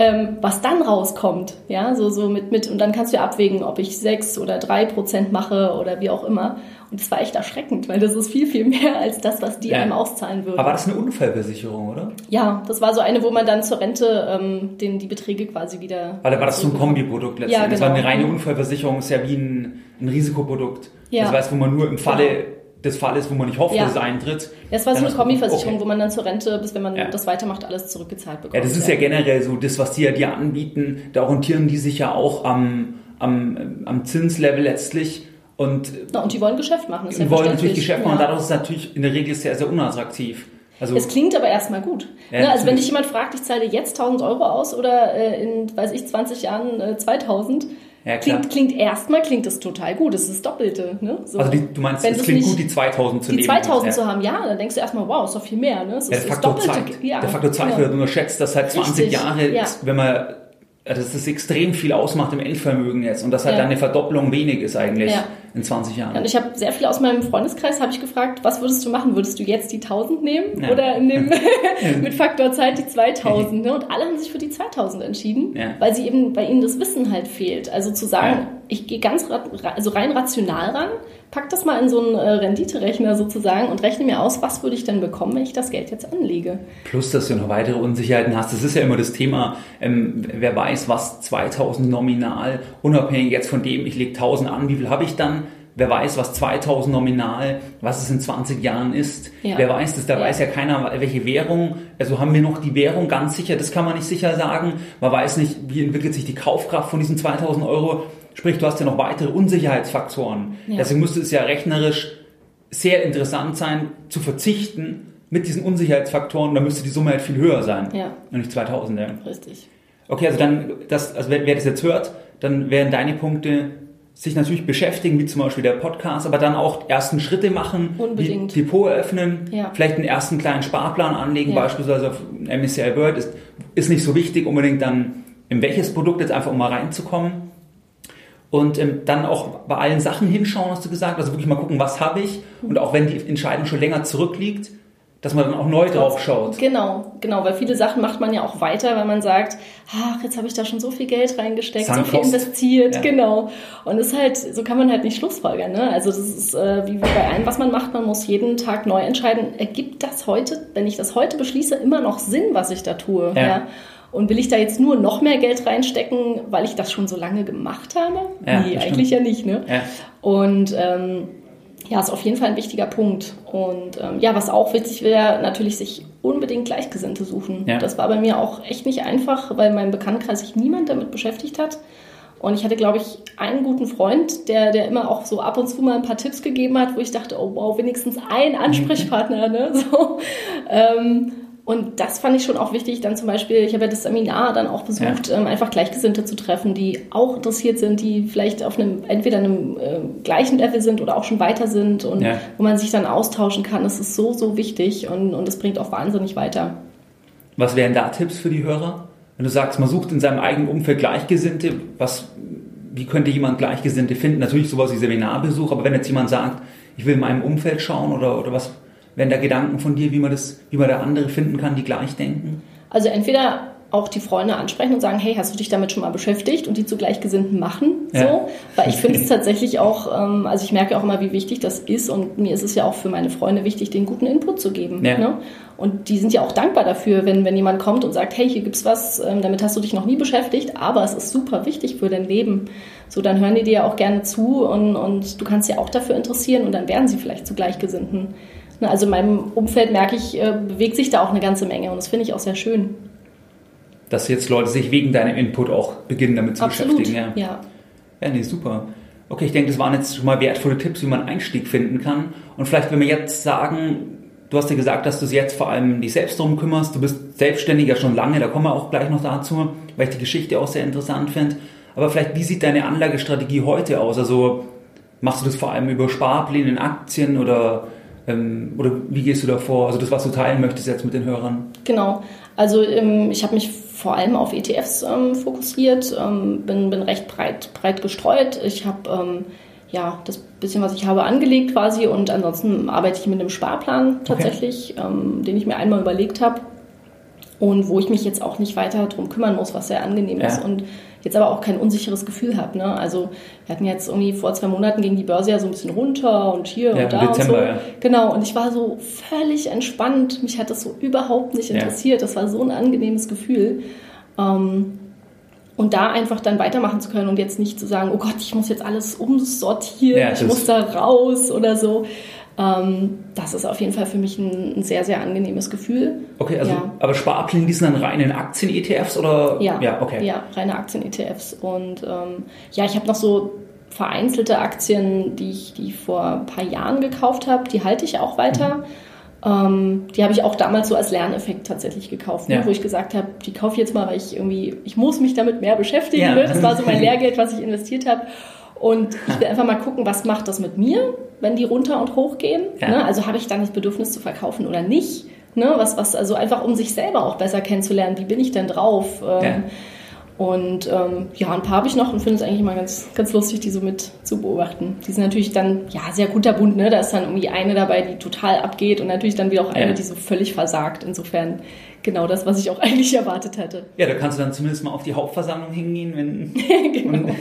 ähm, was dann rauskommt, ja, so, so mit, mit, und dann kannst du ja abwägen, ob ich sechs oder drei Prozent mache oder wie auch immer. Und das war echt erschreckend, weil das ist viel, viel mehr als das, was die ja. einem auszahlen würden. Aber war das eine Unfallversicherung, oder? Ja, das war so eine, wo man dann zur Rente ähm, den, die Beträge quasi wieder. Weil da war das so ein Kombiprodukt letztendlich. Ja, genau. Das war eine reine Unfallversicherung, ist ja wie ein, ein Risikoprodukt. Ja. Das heißt, wo man nur im Falle. Des Falles, wo man nicht hofft, ja. dass es eintritt. Ja, es war so eine Kombiversicherung, okay. wo man dann zur Rente, bis wenn man ja. das weitermacht, alles zurückgezahlt bekommt. Ja, das ist ja, generell so, das, was die ja dir anbieten, da orientieren die sich ja auch am, am, am Zinslevel letztlich. Und, Na, und die wollen Geschäft machen. Das ist ja wollen natürlich Geschäft machen und dadurch ist es natürlich in der Regel sehr, sehr unattraktiv. Also, es klingt aber erstmal gut. Ja, ne? Also wenn dich jemand fragt, ich zahle jetzt 1000 Euro aus oder äh, in, weiß ich, 20 Jahren äh, 2000, ja, klingt, klingt erstmal klingt das total gut. Das ist das Doppelte. Ne? So. Also die, du meinst, es klingt gut, die 2000 zu die nehmen. Die 2000 ja. zu haben, ja. Dann denkst du erstmal, wow, ist doch viel mehr. Ne? Das ja, der, Faktor Zeit, ja, der Faktor Zeit genau. wird unterschätzt, dass halt 20 Richtig. Jahre, ja. wenn man dass das extrem viel ausmacht im Endvermögen jetzt und dass halt ja. eine Verdopplung wenig ist eigentlich ja. in 20 Jahren. und ich habe sehr viel aus meinem Freundeskreis habe ich gefragt, was würdest du machen? Würdest du jetzt die 1000 nehmen ja. oder dem, mit Faktor Zeit die 2000? Ne? Und alle haben sich für die 2000 entschieden, weil sie eben bei ihnen das Wissen halt fehlt. Also zu sagen, ich gehe ganz also rein rational ran, pack das mal in so einen äh, Renditerechner sozusagen und rechne mir aus, was würde ich denn bekommen, wenn ich das Geld jetzt anlege. Plus, dass du noch weitere Unsicherheiten hast. Das ist ja immer das Thema, ähm, wer weiß, was 2000 nominal, unabhängig jetzt von dem, ich lege 1000 an, wie viel habe ich dann? Wer weiß, was 2000 nominal, was es in 20 Jahren ist. Ja. Wer weiß das? Da ja. weiß ja keiner, welche Währung. Also haben wir noch die Währung ganz sicher? Das kann man nicht sicher sagen. Man weiß nicht, wie entwickelt sich die Kaufkraft von diesen 2000 Euro. Sprich, du hast ja noch weitere Unsicherheitsfaktoren. Ja. Deswegen müsste es ja rechnerisch sehr interessant sein, zu verzichten mit diesen Unsicherheitsfaktoren. Da müsste die Summe halt viel höher sein. Ja. Und nicht 2000. Ja. Richtig. Okay, also dann, das, also wer, wer das jetzt hört, dann wären deine Punkte sich natürlich beschäftigen, wie zum Beispiel der Podcast, aber dann auch ersten Schritte machen, Unbedingt. Wie Depot eröffnen, ja. vielleicht einen ersten kleinen Sparplan anlegen, ja. beispielsweise auf MSCI World, ist, ist nicht so wichtig, unbedingt dann in welches Produkt jetzt einfach um mal reinzukommen. Und ähm, dann auch bei allen Sachen hinschauen, hast du gesagt. Also wirklich mal gucken, was habe ich. Und auch wenn die Entscheidung schon länger zurückliegt, dass man dann auch neu drauf schaut. Genau, genau, weil viele Sachen macht man ja auch weiter, weil man sagt, ach, jetzt habe ich da schon so viel Geld reingesteckt, so viel investiert, ja. genau. Und es ist halt, so kann man halt nicht Schlussfolgern. Ne? Also das ist äh, wie bei allem, was man macht, man muss jeden Tag neu entscheiden, ergibt das heute, wenn ich das heute beschließe, immer noch Sinn, was ich da tue? Ja. ja? Und will ich da jetzt nur noch mehr Geld reinstecken, weil ich das schon so lange gemacht habe? Ja, nee, eigentlich ja nicht. Ne? Ja. Und ähm, ja, ist auf jeden Fall ein wichtiger Punkt. Und ähm, ja, was auch wichtig wäre, natürlich sich unbedingt Gleichgesinnte suchen. Ja. Das war bei mir auch echt nicht einfach, weil in meinem Bekanntenkreis sich niemand damit beschäftigt hat. Und ich hatte, glaube ich, einen guten Freund, der, der immer auch so ab und zu mal ein paar Tipps gegeben hat, wo ich dachte, oh wow, wenigstens ein Ansprechpartner. Ne? So, ähm, und das fand ich schon auch wichtig, dann zum Beispiel, ich habe ja das Seminar dann auch besucht, ja. ähm, einfach Gleichgesinnte zu treffen, die auch interessiert sind, die vielleicht auf einem, entweder einem äh, gleichen Level sind oder auch schon weiter sind und ja. wo man sich dann austauschen kann. Das ist so, so wichtig und, und das bringt auch wahnsinnig weiter. Was wären da Tipps für die Hörer? Wenn du sagst, man sucht in seinem eigenen Umfeld Gleichgesinnte, was, wie könnte jemand Gleichgesinnte finden? Natürlich sowas wie Seminarbesuch, aber wenn jetzt jemand sagt, ich will in meinem Umfeld schauen oder, oder was wären da Gedanken von dir, wie man das, wie man da andere finden kann, die gleich denken? Also entweder auch die Freunde ansprechen und sagen, hey, hast du dich damit schon mal beschäftigt und die zu Gleichgesinnten machen, ja. so, weil ich finde es tatsächlich auch, ähm, also ich merke auch immer, wie wichtig das ist und mir ist es ja auch für meine Freunde wichtig, den guten Input zu geben. Ja. Ne? Und die sind ja auch dankbar dafür, wenn, wenn jemand kommt und sagt, hey, hier gibt's was, ähm, damit hast du dich noch nie beschäftigt, aber es ist super wichtig für dein Leben. So, dann hören die dir ja auch gerne zu und, und du kannst ja auch dafür interessieren und dann werden sie vielleicht zu Gleichgesinnten. Ne, also in meinem Umfeld merke ich, äh, bewegt sich da auch eine ganze Menge und das finde ich auch sehr schön. Dass jetzt Leute sich wegen deinem Input auch beginnen damit zu Absolut, beschäftigen. Ja. ja. Ja, nee, super. Okay, ich denke, das waren jetzt schon mal wertvolle Tipps, wie man Einstieg finden kann. Und vielleicht, wenn wir jetzt sagen, du hast ja gesagt, dass du es jetzt vor allem dich selbst darum kümmerst. Du bist Selbstständiger schon lange, da kommen wir auch gleich noch dazu, weil ich die Geschichte auch sehr interessant finde. Aber vielleicht, wie sieht deine Anlagestrategie heute aus? Also machst du das vor allem über Sparpläne in Aktien oder ähm, oder wie gehst du da vor? Also das, was du teilen möchtest jetzt mit den Hörern. Genau. Also ähm, ich habe mich vor allem auf ETFs ähm, fokussiert, ähm, bin, bin recht breit, breit gestreut. Ich habe ähm, ja das bisschen, was ich habe, angelegt quasi und ansonsten arbeite ich mit einem Sparplan tatsächlich, okay. Ähm, den ich mir einmal überlegt habe und wo ich mich jetzt auch nicht weiter darum kümmern muss, was sehr angenehm ja. ist und jetzt aber auch kein unsicheres Gefühl habe. Ne? Also wir hatten jetzt irgendwie vor zwei Monaten ging die Börse ja so ein bisschen runter und hier ja, und da Dezember, und so. Ja. Genau, und ich war so völlig entspannt. Mich hat das so überhaupt nicht interessiert. Das war so ein angenehmes Gefühl. Ähm, und da einfach dann weitermachen zu können und jetzt nicht zu sagen, oh Gott, ich muss jetzt alles umsortieren, ja, ich muss da raus oder so. Ähm, das ist auf jeden Fall für mich ein, ein sehr, sehr angenehmes Gefühl. Okay, also ja. aber Sparpläne, die sind dann reine Aktien-ETFs oder? Ja, ja, okay. Ja, reine Aktien-ETFs. Und ähm, ja, ich habe noch so vereinzelte Aktien, die ich, die ich vor ein paar Jahren gekauft habe, die halte ich auch weiter. Mhm. Ähm, die habe ich auch damals so als Lerneffekt tatsächlich gekauft, ne? ja. wo ich gesagt habe, die kaufe ich jetzt mal, weil ich irgendwie, ich muss mich damit mehr beschäftigen. Ja. Ne? Das war so mein Lehrgeld, was ich investiert habe. Und ich will einfach mal gucken, was macht das mit mir, wenn die runter und hoch gehen. Ja. Ne? Also habe ich dann das Bedürfnis zu verkaufen oder nicht. Ne? Was, was, also einfach um sich selber auch besser kennenzulernen, wie bin ich denn drauf? Ähm, ja. Und ähm, ja, ein paar habe ich noch und finde es eigentlich immer ganz, ganz lustig, die so mit zu beobachten. Die sind natürlich dann, ja, sehr kunterbunt, ne? Da ist dann irgendwie eine dabei, die total abgeht und natürlich dann wieder auch eine, ja. die so völlig versagt. Insofern genau das, was ich auch eigentlich erwartet hatte. Ja, da kannst du dann zumindest mal auf die Hauptversammlung hingehen, wenn. genau. Und,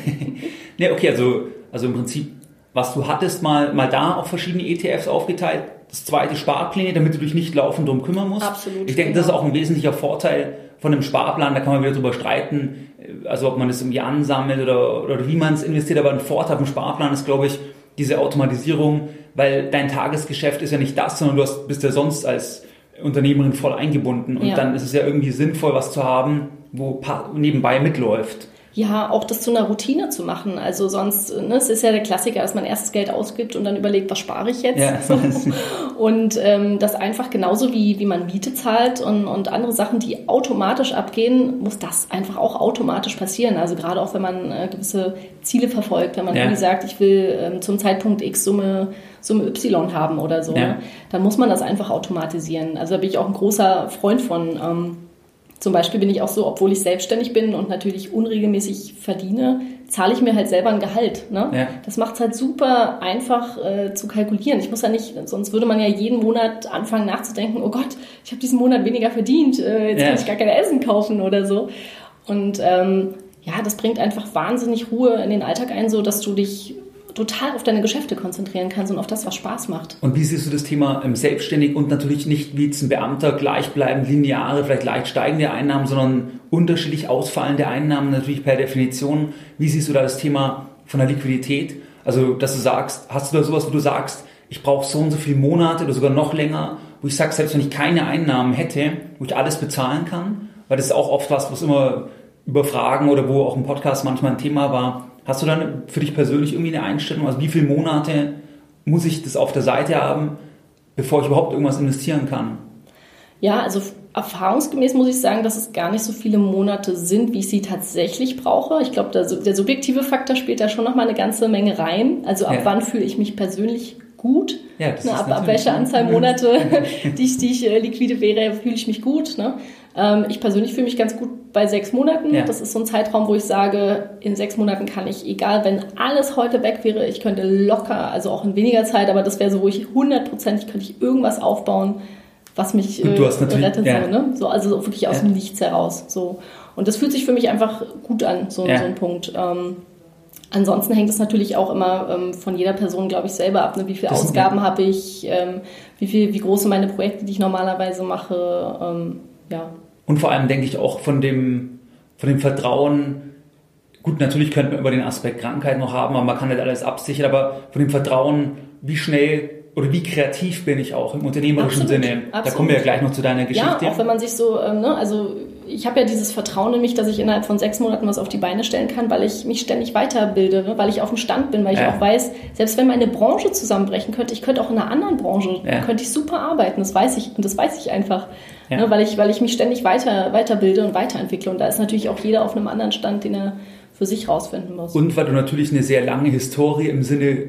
ne, okay, also, also im Prinzip, was du hattest, mal, mal da auf verschiedene ETFs aufgeteilt, das zweite Sparpläne, damit du dich nicht laufend drum kümmern musst. Absolut. Ich denke, genau. das ist auch ein wesentlicher Vorteil von einem Sparplan, da kann man wieder drüber streiten, also ob man es irgendwie ansammelt oder, oder wie man es investiert, aber ein Vorteil vom Sparplan ist, glaube ich, diese Automatisierung, weil dein Tagesgeschäft ist ja nicht das, sondern du hast, bist ja sonst als Unternehmerin voll eingebunden und ja. dann ist es ja irgendwie sinnvoll, was zu haben, wo nebenbei mitläuft ja, auch das zu einer Routine zu machen. Also sonst, ne, es ist ja der Klassiker, dass man erst das Geld ausgibt und dann überlegt, was spare ich jetzt. Ja. Und ähm, das einfach genauso wie, wie man Miete zahlt und, und andere Sachen, die automatisch abgehen, muss das einfach auch automatisch passieren. Also gerade auch, wenn man äh, gewisse Ziele verfolgt, wenn man ja. irgendwie sagt, ich will ähm, zum Zeitpunkt X Summe, Summe Y haben oder so, ja. ne? dann muss man das einfach automatisieren. Also da bin ich auch ein großer Freund von. Ähm, zum Beispiel bin ich auch so, obwohl ich selbstständig bin und natürlich unregelmäßig verdiene, zahle ich mir halt selber ein Gehalt. Ne? Ja. Das macht es halt super einfach äh, zu kalkulieren. Ich muss ja nicht, sonst würde man ja jeden Monat anfangen nachzudenken, oh Gott, ich habe diesen Monat weniger verdient, äh, jetzt ja. kann ich gar kein Essen kaufen oder so. Und ähm, ja, das bringt einfach wahnsinnig Ruhe in den Alltag ein, so dass du dich total auf deine Geschäfte konzentrieren kannst und auf das, was Spaß macht. Und wie siehst du das Thema ähm, selbstständig und natürlich nicht wie ein Beamter gleichbleibend, lineare, vielleicht leicht steigende Einnahmen, sondern unterschiedlich ausfallende Einnahmen natürlich per Definition. Wie siehst du da das Thema von der Liquidität? Also, dass du sagst, hast du da sowas, wo du sagst, ich brauche so und so viele Monate oder sogar noch länger, wo ich sage, selbst wenn ich keine Einnahmen hätte, wo ich alles bezahlen kann, weil das ist auch oft was, was immer über Fragen oder wo auch im Podcast manchmal ein Thema war, Hast du dann für dich persönlich irgendwie eine Einstellung? Also wie viele Monate muss ich das auf der Seite haben, bevor ich überhaupt irgendwas investieren kann? Ja, also erfahrungsgemäß muss ich sagen, dass es gar nicht so viele Monate sind, wie ich sie tatsächlich brauche. Ich glaube, der, der, subjektive Faktor spielt da schon noch mal eine ganze Menge rein. Also ab ja. wann fühle ich mich persönlich gut? Ja, ne, ab, ab welcher Anzahl Monate, die ich, die ich äh, liquide wäre, fühle ich mich gut. Ne? Ähm, ich persönlich fühle mich ganz gut bei sechs Monaten. Ja. Das ist so ein Zeitraum, wo ich sage, in sechs Monaten kann ich, egal, wenn alles heute weg wäre, ich könnte locker, also auch in weniger Zeit, aber das wäre so, wo ich hundertprozentig könnte ich irgendwas aufbauen, was mich äh, rettet. Ja. So, ne? so, also wirklich aus ja. dem Nichts heraus. So. Und das fühlt sich für mich einfach gut an, so, so ein Punkt. Ähm, Ansonsten hängt es natürlich auch immer ähm, von jeder Person, glaube ich, selber ab. Ne? Wie viele Ausgaben habe ich, ähm, wie, viel, wie groß sind meine Projekte, die ich normalerweise mache. Ähm, ja. Und vor allem denke ich auch von dem, von dem Vertrauen, gut, natürlich könnte man über den Aspekt Krankheit noch haben, aber man kann nicht alles absichern, aber von dem Vertrauen, wie schnell oder wie kreativ bin ich auch im unternehmerischen absolut, Sinne. Absolut. Da kommen wir ja gleich noch zu deiner Geschichte. Ja, auch wenn man sich so, ähm, ne, also ich habe ja dieses Vertrauen in mich, dass ich innerhalb von sechs Monaten was auf die Beine stellen kann, weil ich mich ständig weiterbilde, weil ich auf dem Stand bin, weil ich ja. auch weiß, selbst wenn meine Branche zusammenbrechen könnte, ich könnte auch in einer anderen Branche, ja. könnte ich super arbeiten, das weiß ich und das weiß ich einfach, ja. ne? weil, ich, weil ich mich ständig weiter, weiterbilde und weiterentwickle und da ist natürlich auch jeder auf einem anderen Stand, den er für sich rausfinden muss. Und weil du natürlich eine sehr lange Historie im Sinne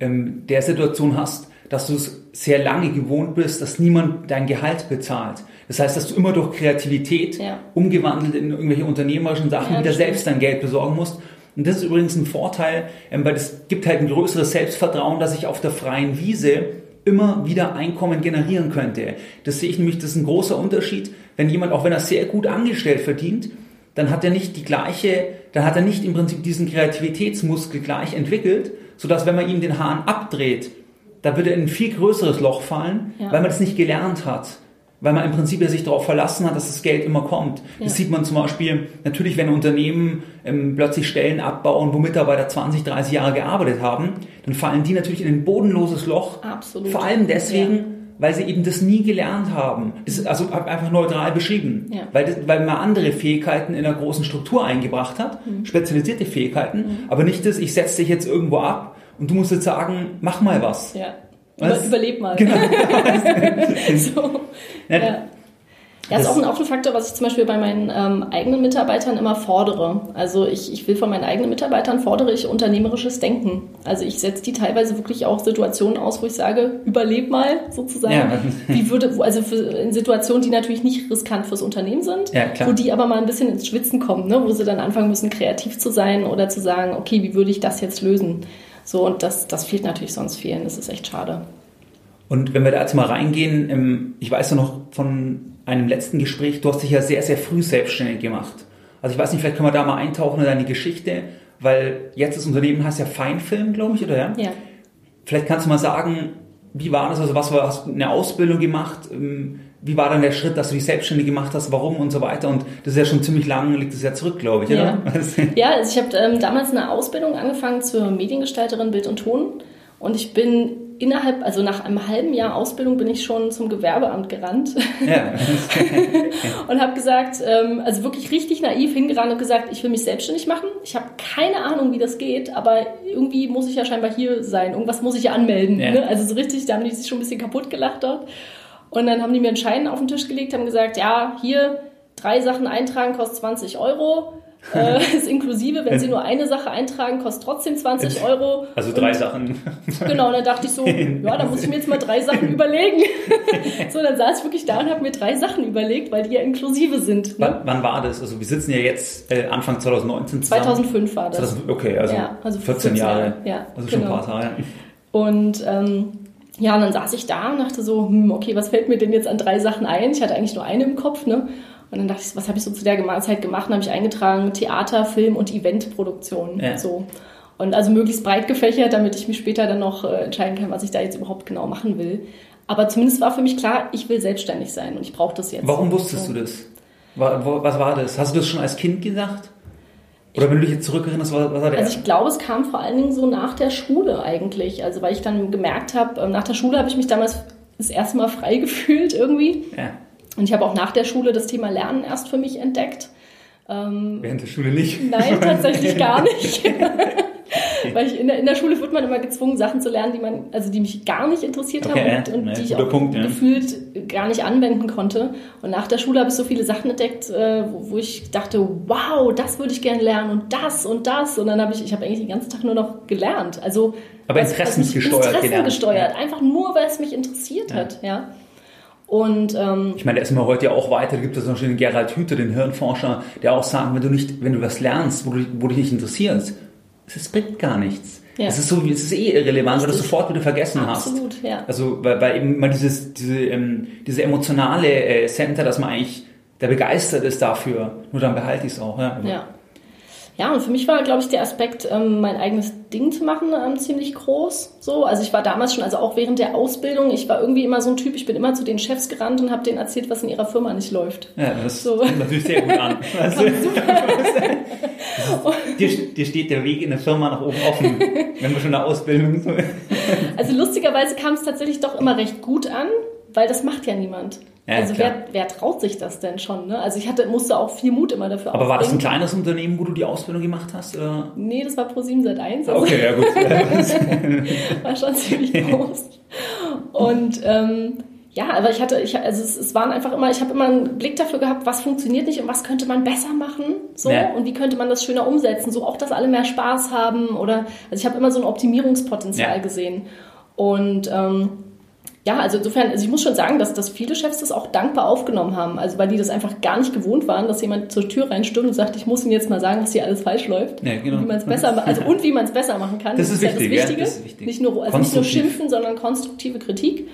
ähm, der Situation hast, dass du es sehr lange gewohnt bist, dass niemand dein Gehalt bezahlt. Das heißt, dass du immer durch Kreativität ja. umgewandelt in irgendwelche unternehmerischen Sachen ja, wieder stimmt. selbst dein Geld besorgen musst. Und das ist übrigens ein Vorteil, ähm, weil es gibt halt ein größeres Selbstvertrauen, dass ich auf der freien Wiese immer wieder Einkommen generieren könnte. Das sehe ich nämlich, das ist ein großer Unterschied, wenn jemand, auch wenn er sehr gut angestellt verdient, dann hat er nicht die gleiche, dann hat er nicht im Prinzip diesen Kreativitätsmuskel gleich entwickelt, sodass wenn man ihm den Hahn abdreht, da würde ein viel größeres Loch fallen, ja. weil man es nicht gelernt hat. Weil man im Prinzip ja sich darauf verlassen hat, dass das Geld immer kommt. Ja. Das sieht man zum Beispiel natürlich, wenn Unternehmen ähm, plötzlich Stellen abbauen, wo Mitarbeiter 20, 30 Jahre gearbeitet haben, dann fallen die natürlich in ein bodenloses Loch. Absolut. Vor allem deswegen, ja. weil sie eben das nie gelernt haben. Das ist also einfach neutral beschrieben. Ja. Weil, das, weil man andere Fähigkeiten in einer großen Struktur eingebracht hat, mhm. spezialisierte Fähigkeiten, mhm. aber nicht das, ich setze dich jetzt irgendwo ab und du musst jetzt sagen, mach mal was. Ja. Über, überleb mal. Genau. so. ja. ja. Ja, das ist auch ein, auch ein Faktor, was ich zum Beispiel bei meinen ähm, eigenen Mitarbeitern immer fordere. Also ich, ich will von meinen eigenen Mitarbeitern fordere ich unternehmerisches Denken. Also ich setze die teilweise wirklich auch Situationen aus, wo ich sage, überleb mal sozusagen. Ja. Wie würde, also für, in Situationen, die natürlich nicht riskant fürs Unternehmen sind, ja, wo die aber mal ein bisschen ins Schwitzen kommen, ne? wo sie dann anfangen müssen, kreativ zu sein oder zu sagen, okay, wie würde ich das jetzt lösen? So, und das, das fehlt natürlich sonst vielen. Das ist echt schade. Und wenn wir da jetzt mal reingehen, ähm, ich weiß ja noch von einem letzten Gespräch, du hast dich ja sehr, sehr früh selbstständig gemacht. Also ich weiß nicht, vielleicht können wir da mal eintauchen in deine Geschichte, weil jetzt das Unternehmen heißt ja Feinfilm, glaube ich, oder ja? Ja. Vielleicht kannst du mal sagen, wie war das? Also was war, hast du eine Ausbildung gemacht? Wie war dann der Schritt, dass du dich selbstständig gemacht hast, warum und so weiter? Und das ist ja schon ziemlich lang, liegt es ja zurück, glaube ich, ja. oder? Ja, also ich habe ähm, damals eine Ausbildung angefangen zur Mediengestalterin Bild und Ton und ich bin innerhalb, also nach einem halben Jahr Ausbildung bin ich schon zum Gewerbeamt gerannt ja. und habe gesagt, ähm, also wirklich richtig naiv hingerannt und gesagt, ich will mich selbstständig machen. Ich habe keine Ahnung, wie das geht, aber irgendwie muss ich ja scheinbar hier sein. Irgendwas muss ich ja anmelden. Ja. Ne? Also so richtig, da haben die sich schon ein bisschen kaputt gelacht dort. Und dann haben die mir einen Schein auf den Tisch gelegt, haben gesagt, ja, hier drei Sachen eintragen kostet 20 Euro. äh, ist inklusive, wenn Sie nur eine Sache eintragen, kostet trotzdem 20 Euro. Also drei und, Sachen. Genau, und dann dachte ich so, ja, da muss ich mir jetzt mal drei Sachen überlegen. so, dann saß ich wirklich da und habe mir drei Sachen überlegt, weil die ja inklusive sind. Ne? Wann, wann, war das? Also wir sitzen ja jetzt äh, Anfang 2019 zusammen. 2005 war das. 2000, okay, also, ja, also 14 Jahre. Jahre. Ja, also schon genau. ein paar Jahre. Und ähm, ja, und dann saß ich da und dachte so, hm, okay, was fällt mir denn jetzt an drei Sachen ein? Ich hatte eigentlich nur eine im Kopf, ne? Und dann dachte ich, was habe ich so zu der Zeit gemacht? Dann habe ich eingetragen Theater, Film und Eventproduktion. Ja. So. Und also möglichst breit gefächert, damit ich mich später dann noch äh, entscheiden kann, was ich da jetzt überhaupt genau machen will. Aber zumindest war für mich klar, ich will selbstständig sein und ich brauche das jetzt. Warum wusstest so. du das? Was war das? Hast du das schon als Kind gesagt? Oder wenn du dich jetzt zurückerinnerst, was, was war der? Also ich glaube, es kam vor allen Dingen so nach der Schule eigentlich. Also weil ich dann gemerkt habe, ähm, nach der Schule habe ich mich damals das erste Mal frei gefühlt irgendwie. Ja. Und ich habe auch nach der Schule das Thema Lernen erst für mich entdeckt. Ähm, Während der Schule nicht? Nein, tatsächlich gar nicht. Weil ich in der, in der Schule wird man immer gezwungen, Sachen zu lernen, die man, also die mich gar nicht interessiert okay, haben und, und ja, die ich auch Punkt, ja. gefühlt gar nicht anwenden konnte. Und nach der Schule habe ich so viele Sachen entdeckt, äh, wo, wo, ich dachte, wow, das würde ich gerne lernen und das und das. Und dann habe ich, ich habe eigentlich den ganzen Tag nur noch gelernt. Also aber interessensgesteuert Interessen gesteuert, einfach nur, weil es mich interessiert ja. hat, ja. Und ähm, ich meine, da ist man heute ja auch weiter. Da gibt es noch den Gerald Hüther, den Hirnforscher, der auch sagt, wenn du nicht, wenn du was lernst, wo du, wo dich nicht interessierst, es bringt gar nichts. Ja. Es ist so, es ist eh irrelevant, weil du es sofort wieder vergessen Absolut, hast. ja. Also weil, weil eben mal dieses, diese, ähm, diese emotionale äh, Center, dass man eigentlich der begeistert ist dafür, nur dann behalte ich es auch. Ja. ja. Ja, und für mich war, glaube ich, der Aspekt, ähm, mein eigenes Ding zu machen, ähm, ziemlich groß. So, also ich war damals schon, also auch während der Ausbildung, ich war irgendwie immer so ein Typ, ich bin immer zu den Chefs gerannt und habe denen erzählt, was in ihrer Firma nicht läuft. Ja, das so. kommt natürlich sehr gut an. Also, dir, dir steht der Weg in der Firma nach oben offen, wenn wir schon eine Ausbildung. So. also lustigerweise kam es tatsächlich doch immer recht gut an, weil das macht ja niemand. Ja, also wer, wer, traut sich das denn schon? Ne? Also ich hatte, musste auch viel Mut immer dafür Aber war das ein kleines Unternehmen, wo du die Ausbildung gemacht hast? Oder? Nee, das war Pro7 seit 1. Also okay, ja gut. war schon ziemlich groß. Und ähm, ja, aber ich hatte, ich, also es, es waren einfach immer, ich habe immer einen Blick dafür gehabt, was funktioniert nicht und was könnte man besser machen, so ja. und wie könnte man das schöner umsetzen, so auch, dass alle mehr Spaß haben oder, also ich habe immer so ein Optimierungspotenzial ja. gesehen und ähm, ja, also insofern, also ich muss schon sagen, dass, dass viele Chefs das auch dankbar aufgenommen haben. Also weil die das einfach gar nicht gewohnt waren, dass jemand zur Tür reinstürmt und sagt, ich muss Ihnen jetzt mal sagen, was hier alles falsch läuft. Ja, genau. Und wie man es besser, also und wie man es besser machen kann. Das, das ist, wichtig, ja das Wichtige. Ja, das ist wichtig. Nicht nur, also nicht nur schimpfen, sondern konstruktive Kritik.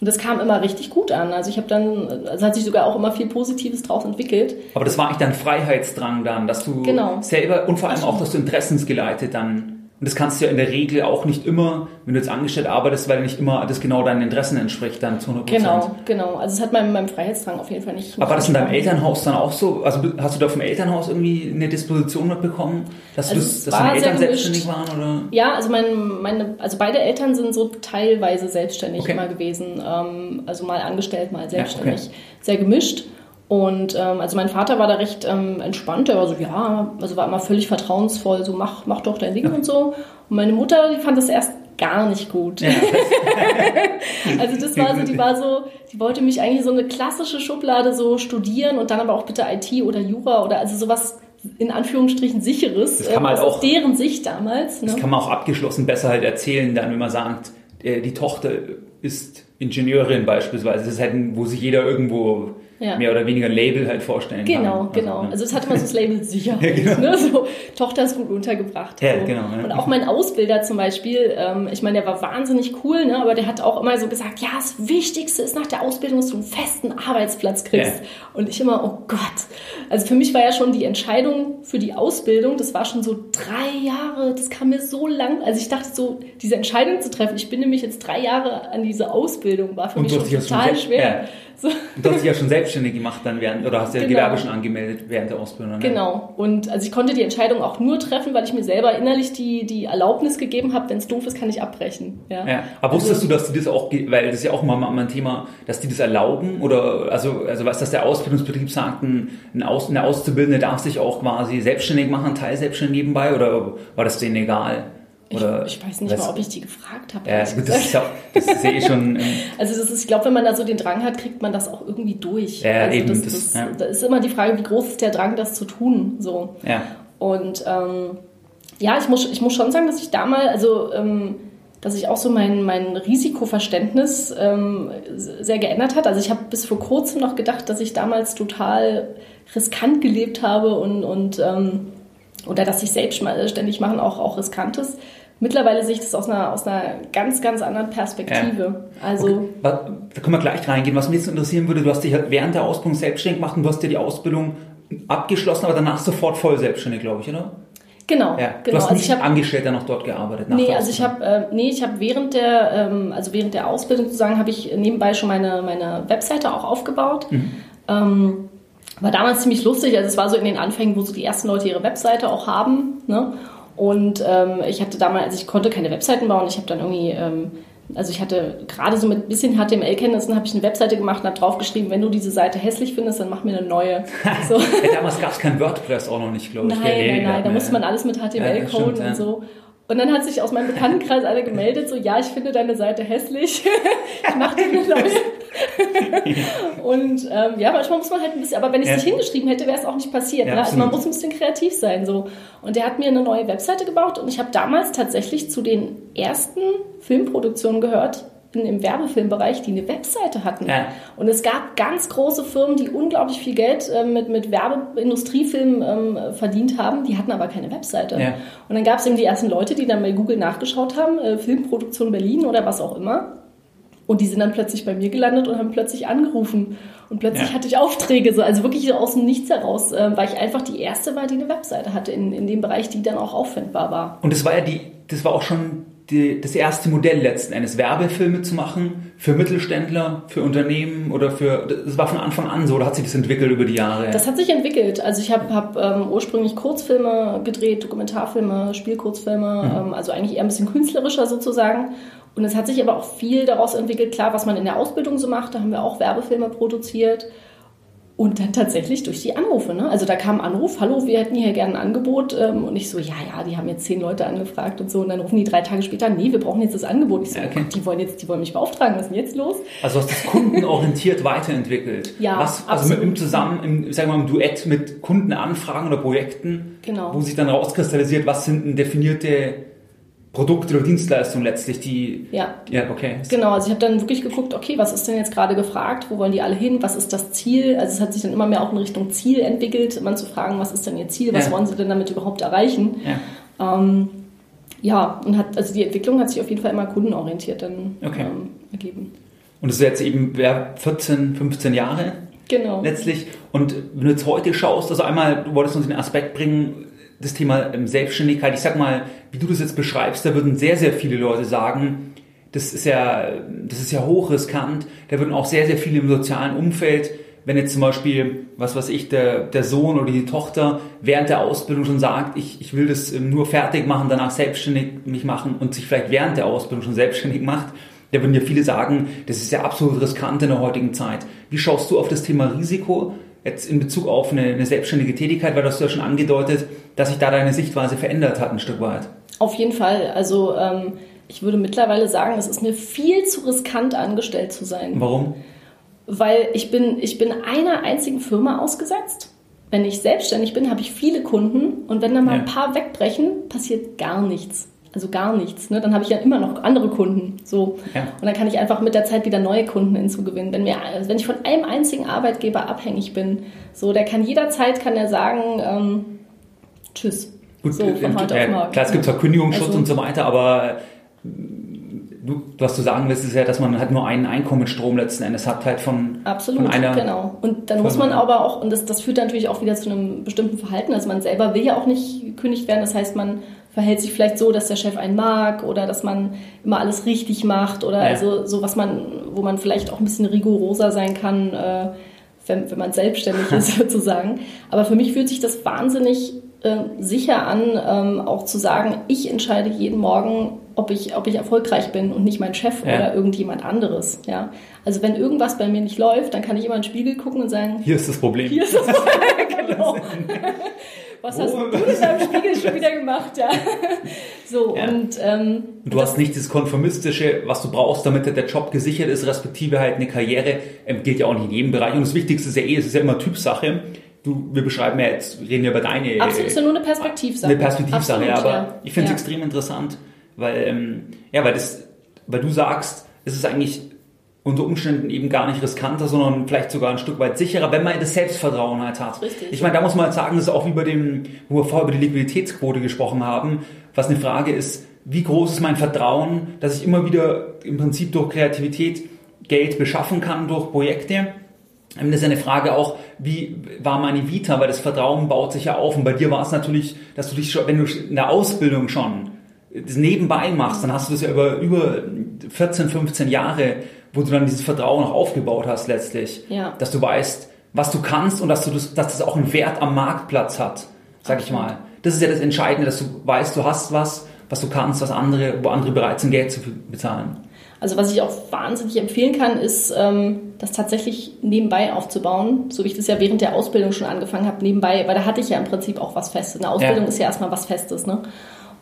Und das kam immer richtig gut an. Also ich habe dann, also hat sich sogar auch immer viel Positives draus entwickelt. Aber das war eigentlich dein Freiheitsdrang dann, dass du genau. selber und vor allem auch, dass du interessensgeleitet dann und das kannst du ja in der Regel auch nicht immer, wenn du jetzt angestellt arbeitest, weil nicht immer das genau deinen Interessen entspricht, dann zu 100% Genau, genau. Also es hat meinem, meinem Freiheitsdrang auf jeden Fall nicht. Aber war das in deinem Elternhaus dann auch so? Also hast du da vom Elternhaus irgendwie eine Disposition mitbekommen, dass, also das, dass deine Eltern selbstständig waren? Oder? Ja, also mein, meine, also beide Eltern sind so teilweise selbstständig okay. immer gewesen. Ähm, also mal angestellt, mal selbstständig. Ja, okay. Sehr gemischt. Und ähm, also mein Vater war da recht ähm, entspannt, er war so, ja, also war immer völlig vertrauensvoll, so mach, mach doch dein Ding ja. und so. Und meine Mutter, die fand das erst gar nicht gut. Ja. also das war so, die war so, die wollte mich eigentlich so eine klassische Schublade so studieren und dann aber auch bitte IT oder Jura oder also sowas in Anführungsstrichen sicheres. Das kann man äh, halt auch, aus deren Sicht damals. Ne? Das kann man auch abgeschlossen besser halt erzählen, dann wenn man sagt, äh, die Tochter ist Ingenieurin beispielsweise. Das ist halt, wo sich jeder irgendwo ja. mehr oder weniger Label halt vorstellen genau, kann. Genau, genau. Also es hatte man so das Label Sicherheit. ja, genau. ne? so, Tochter ist gut untergebracht. Ja, so. genau, ja. Und auch mein Ausbilder zum Beispiel, ähm, ich meine, der war wahnsinnig cool, ne? aber der hat auch immer so gesagt, ja, das Wichtigste ist nach der Ausbildung, dass du einen festen Arbeitsplatz kriegst. Und ich immer, oh Gott. Also für mich war ja schon die Entscheidung für die Ausbildung, das war schon so drei Jahre, das kam mir so lang. Also ich dachte so, diese Entscheidung zu treffen, ich bin nämlich jetzt drei Jahre an diese Ausbildung, war für Und mich schon total schwer. So. Du hast dich ja schon selbstständig gemacht dann während, oder hast ja genau. Gewerbe schon angemeldet während der Ausbildung. Ne? Genau. Und also ich konnte die Entscheidung auch nur treffen, weil ich mir selber innerlich die, die Erlaubnis gegeben habe, wenn es doof ist, kann ich abbrechen. Ja. ja. Aber also, wusstest du, dass die das auch, weil das ist ja auch mal ein Thema, dass die das erlauben oder also, also was, dass der Ausbildungsbetrieb sagt, ein, Aus, eine Auszubildende darf sich auch quasi selbstständig machen, teilselbstständig nebenbei oder war das denen egal? Oder ich, ich, weiß nicht mal, ob ich die gefragt habe. Ja, gut, das, ist das ist ja eh schon. Ähm, also das ist, ich glaube, wenn man da so den Drang hat, kriegt man das auch irgendwie durch. Ja, also eben. Das, das, ja. da ist immer die Frage, wie groß ist der Drang, das zu tun. So. Ja. Und ähm, ja, ich muss, ich muss schon sagen, dass ich damals, also ähm, dass sich auch so mein, mein Risikoverständnis ähm, sehr geändert hat. Also ich habe bis vor kurzem noch gedacht, dass ich damals total riskant gelebt habe und, und ähm, oder dass sich selbstständig machen auch, auch riskant ist. Mittlerweile sehe ich das aus einer, aus einer ganz, ganz anderen Perspektive. Ja. Also, okay. Da können wir gleich reingehen. Was mich jetzt interessieren würde, du hast dich halt während der Ausbildung selbstständig gemacht und du hast dir die Ausbildung abgeschlossen, aber danach sofort voll selbstständig, glaube ich, oder? Genau, ja, genau. Du hast also nicht hab, Angestellter noch dort gearbeitet? nee, also ich habe äh, nee, ich habe während der ähm, also während der Ausbildung sozusagen habe ich nebenbei schon meine meine Webseite auch aufgebaut. Mhm. Ähm, war damals ziemlich lustig, also es war so in den Anfängen, wo so die ersten Leute ihre Webseite auch haben. Ne? Und ähm, ich hatte damals, also ich konnte keine Webseiten bauen, ich habe dann irgendwie, ähm, also ich hatte gerade so mit ein bisschen HTML-Kenntnissen, habe ich eine Webseite gemacht und habe draufgeschrieben, wenn du diese Seite hässlich findest, dann mach mir eine neue. So. ja, damals gab es kein WordPress auch noch nicht, glaube ich. Nein, nein, nein, da musste man alles mit HTML ja, coden und so. Und dann hat sich aus meinem Bekanntenkreis einer gemeldet, so, ja, ich finde deine Seite hässlich. ich mache dir eine neue. und ähm, ja, manchmal muss man halt ein bisschen, aber wenn ich es ja. nicht hingeschrieben hätte, wäre es auch nicht passiert. Ja, ne? Also man muss ein bisschen kreativ sein. so. Und der hat mir eine neue Webseite gebaut und ich habe damals tatsächlich zu den ersten Filmproduktionen gehört, im Werbefilmbereich, die eine Webseite hatten. Ja. Und es gab ganz große Firmen, die unglaublich viel Geld äh, mit, mit Werbeindustriefilmen ähm, verdient haben, die hatten aber keine Webseite. Ja. Und dann gab es eben die ersten Leute, die dann bei Google nachgeschaut haben, äh, Filmproduktion Berlin oder was auch immer. Und die sind dann plötzlich bei mir gelandet und haben plötzlich angerufen. Und plötzlich ja. hatte ich Aufträge, so, also wirklich aus dem Nichts heraus, äh, weil ich einfach die erste war, die eine Webseite hatte in, in dem Bereich, die dann auch auffindbar war. Und das war ja die, das war auch schon die, das erste Modell letzten Endes, Werbefilme zu machen für Mittelständler, für Unternehmen oder für, das war von Anfang an so, oder hat sich das entwickelt über die Jahre? Das hat sich entwickelt. Also ich habe hab, ähm, ursprünglich Kurzfilme gedreht, Dokumentarfilme, Spielkurzfilme, mhm. ähm, also eigentlich eher ein bisschen künstlerischer sozusagen. Und es hat sich aber auch viel daraus entwickelt, klar, was man in der Ausbildung so macht, da haben wir auch Werbefilme produziert. Und dann tatsächlich durch die Anrufe. Ne? Also da kam ein Anruf, hallo, wir hätten hier gerne ein Angebot. Ähm, und ich so, ja, ja, die haben jetzt zehn Leute angefragt und so. Und dann rufen die drei Tage später, nee, wir brauchen jetzt das Angebot. Ich so, okay. oh die wollen jetzt, die wollen mich beauftragen, was ist denn jetzt los? Also hast du kundenorientiert weiterentwickelt. Ja, was, Also mit, im Zusammen, im, sagen wir mal, im Duett mit Kundenanfragen oder Projekten, genau. wo sich dann rauskristallisiert, was sind denn definierte Produkte oder Dienstleistungen letztlich, die. Ja. Ja, okay. Genau, also ich habe dann wirklich geguckt, okay, was ist denn jetzt gerade gefragt? Wo wollen die alle hin? Was ist das Ziel? Also es hat sich dann immer mehr auch in Richtung Ziel entwickelt, man zu fragen, was ist denn ihr Ziel? Was ja. wollen sie denn damit überhaupt erreichen? Ja. Ähm, ja, und hat, also die Entwicklung hat sich auf jeden Fall immer kundenorientiert dann okay. ähm, ergeben. Und das ist jetzt eben 14, 15 Jahre Genau. Letztlich. Und wenn du jetzt heute schaust, also einmal, du wolltest uns den Aspekt bringen, das Thema ähm, Selbstständigkeit, ich sag mal, wie du das jetzt beschreibst, da würden sehr, sehr viele Leute sagen, das ist ja, das ist ja hochriskant. Da würden auch sehr, sehr viele im sozialen Umfeld, wenn jetzt zum Beispiel, was weiß ich, der, der Sohn oder die Tochter während der Ausbildung schon sagt, ich, ich will das ähm, nur fertig machen, danach selbstständig mich machen und sich vielleicht während der Ausbildung schon selbstständig macht, da würden ja viele sagen, das ist ja absolut riskant in der heutigen Zeit. Wie schaust du auf das Thema Risiko? Jetzt in Bezug auf eine, eine selbstständige Tätigkeit, weil du hast ja schon angedeutet, dass sich da deine Sichtweise verändert hat ein Stück weit. Auf jeden Fall. Also ähm, ich würde mittlerweile sagen, es ist mir viel zu riskant, angestellt zu sein. Warum? Weil ich bin, ich bin einer einzigen Firma ausgesetzt. Wenn ich selbstständig bin, habe ich viele Kunden und wenn da mal ja. ein paar wegbrechen, passiert gar nichts also gar nichts. Ne? Dann habe ich ja immer noch andere Kunden. So. Ja. Und dann kann ich einfach mit der Zeit wieder neue Kunden hinzugewinnen. Wenn, mir, also wenn ich von einem einzigen Arbeitgeber abhängig bin, so, der kann jederzeit kann er sagen, ähm, tschüss. Gut, so, auf morgen. Klar, es gibt zwar Kündigungsschutz also, und so weiter, aber du, was du sagen willst, ist ja, dass man halt nur einen Einkommensstrom letzten Endes hat, halt von, Absolut, von einer. genau. Und dann muss man aber auch, und das, das führt natürlich auch wieder zu einem bestimmten Verhalten. Also man selber will ja auch nicht gekündigt werden. Das heißt, man verhält sich vielleicht so, dass der Chef einen mag oder dass man immer alles richtig macht oder ja. also so was man, wo man vielleicht auch ein bisschen rigoroser sein kann, äh, wenn, wenn man selbstständig ist sozusagen. Aber für mich fühlt sich das wahnsinnig äh, sicher an, ähm, auch zu sagen, ich entscheide jeden Morgen, ob ich, ob ich erfolgreich bin und nicht mein Chef ja. oder irgendjemand anderes. Ja? Also wenn irgendwas bei mir nicht läuft, dann kann ich immer in den Spiegel gucken und sagen, hier ist das Problem. Hier ist das Problem, genau. was hast du denn Spiegel schon wieder gemacht, ja. So, ja. und ähm, du hast nicht das Konformistische, was du brauchst, damit der Job gesichert ist, respektive halt eine Karriere, ähm, geht ja auch nicht in jedem Bereich. Und das Wichtigste ist ja eh, es ist ja immer Typsache. Du, wir beschreiben ja jetzt, reden ja über deine. Absolut, ist ja nur eine Perspektivsache. Eine Perspektivsache, Absolut, ja, aber ja. ich finde es ja. extrem interessant, weil, ähm, ja, weil das, weil du sagst, es ist eigentlich unter Umständen eben gar nicht riskanter, sondern vielleicht sogar ein Stück weit sicherer, wenn man das Selbstvertrauen halt hat. Richtig. Ich meine, da muss man halt sagen, das ist auch wie bei dem, wo wir vorher über die Liquiditätsquote gesprochen haben, was eine Frage ist, wie groß ist mein Vertrauen, dass ich immer wieder im Prinzip durch Kreativität Geld beschaffen kann durch Projekte. Das ist eine Frage auch, wie war meine Vita, weil das Vertrauen baut sich ja auf. Und bei dir war es natürlich, dass du dich schon, wenn du in der Ausbildung schon das nebenbei machst, dann hast du das ja über, über 14, 15 Jahre wo du dann dieses Vertrauen auch aufgebaut hast letztlich. Ja. Dass du weißt, was du kannst und dass, du das, dass das auch einen Wert am Marktplatz hat, sag ich mal. Das ist ja das Entscheidende, dass du weißt, du hast was, was du kannst, was andere, wo andere bereit sind, Geld zu bezahlen. Also was ich auch wahnsinnig empfehlen kann, ist, ähm, das tatsächlich nebenbei aufzubauen, so wie ich das ja während der Ausbildung schon angefangen habe, nebenbei, weil da hatte ich ja im Prinzip auch was Festes. Eine Ausbildung ja. ist ja erstmal was Festes, ne?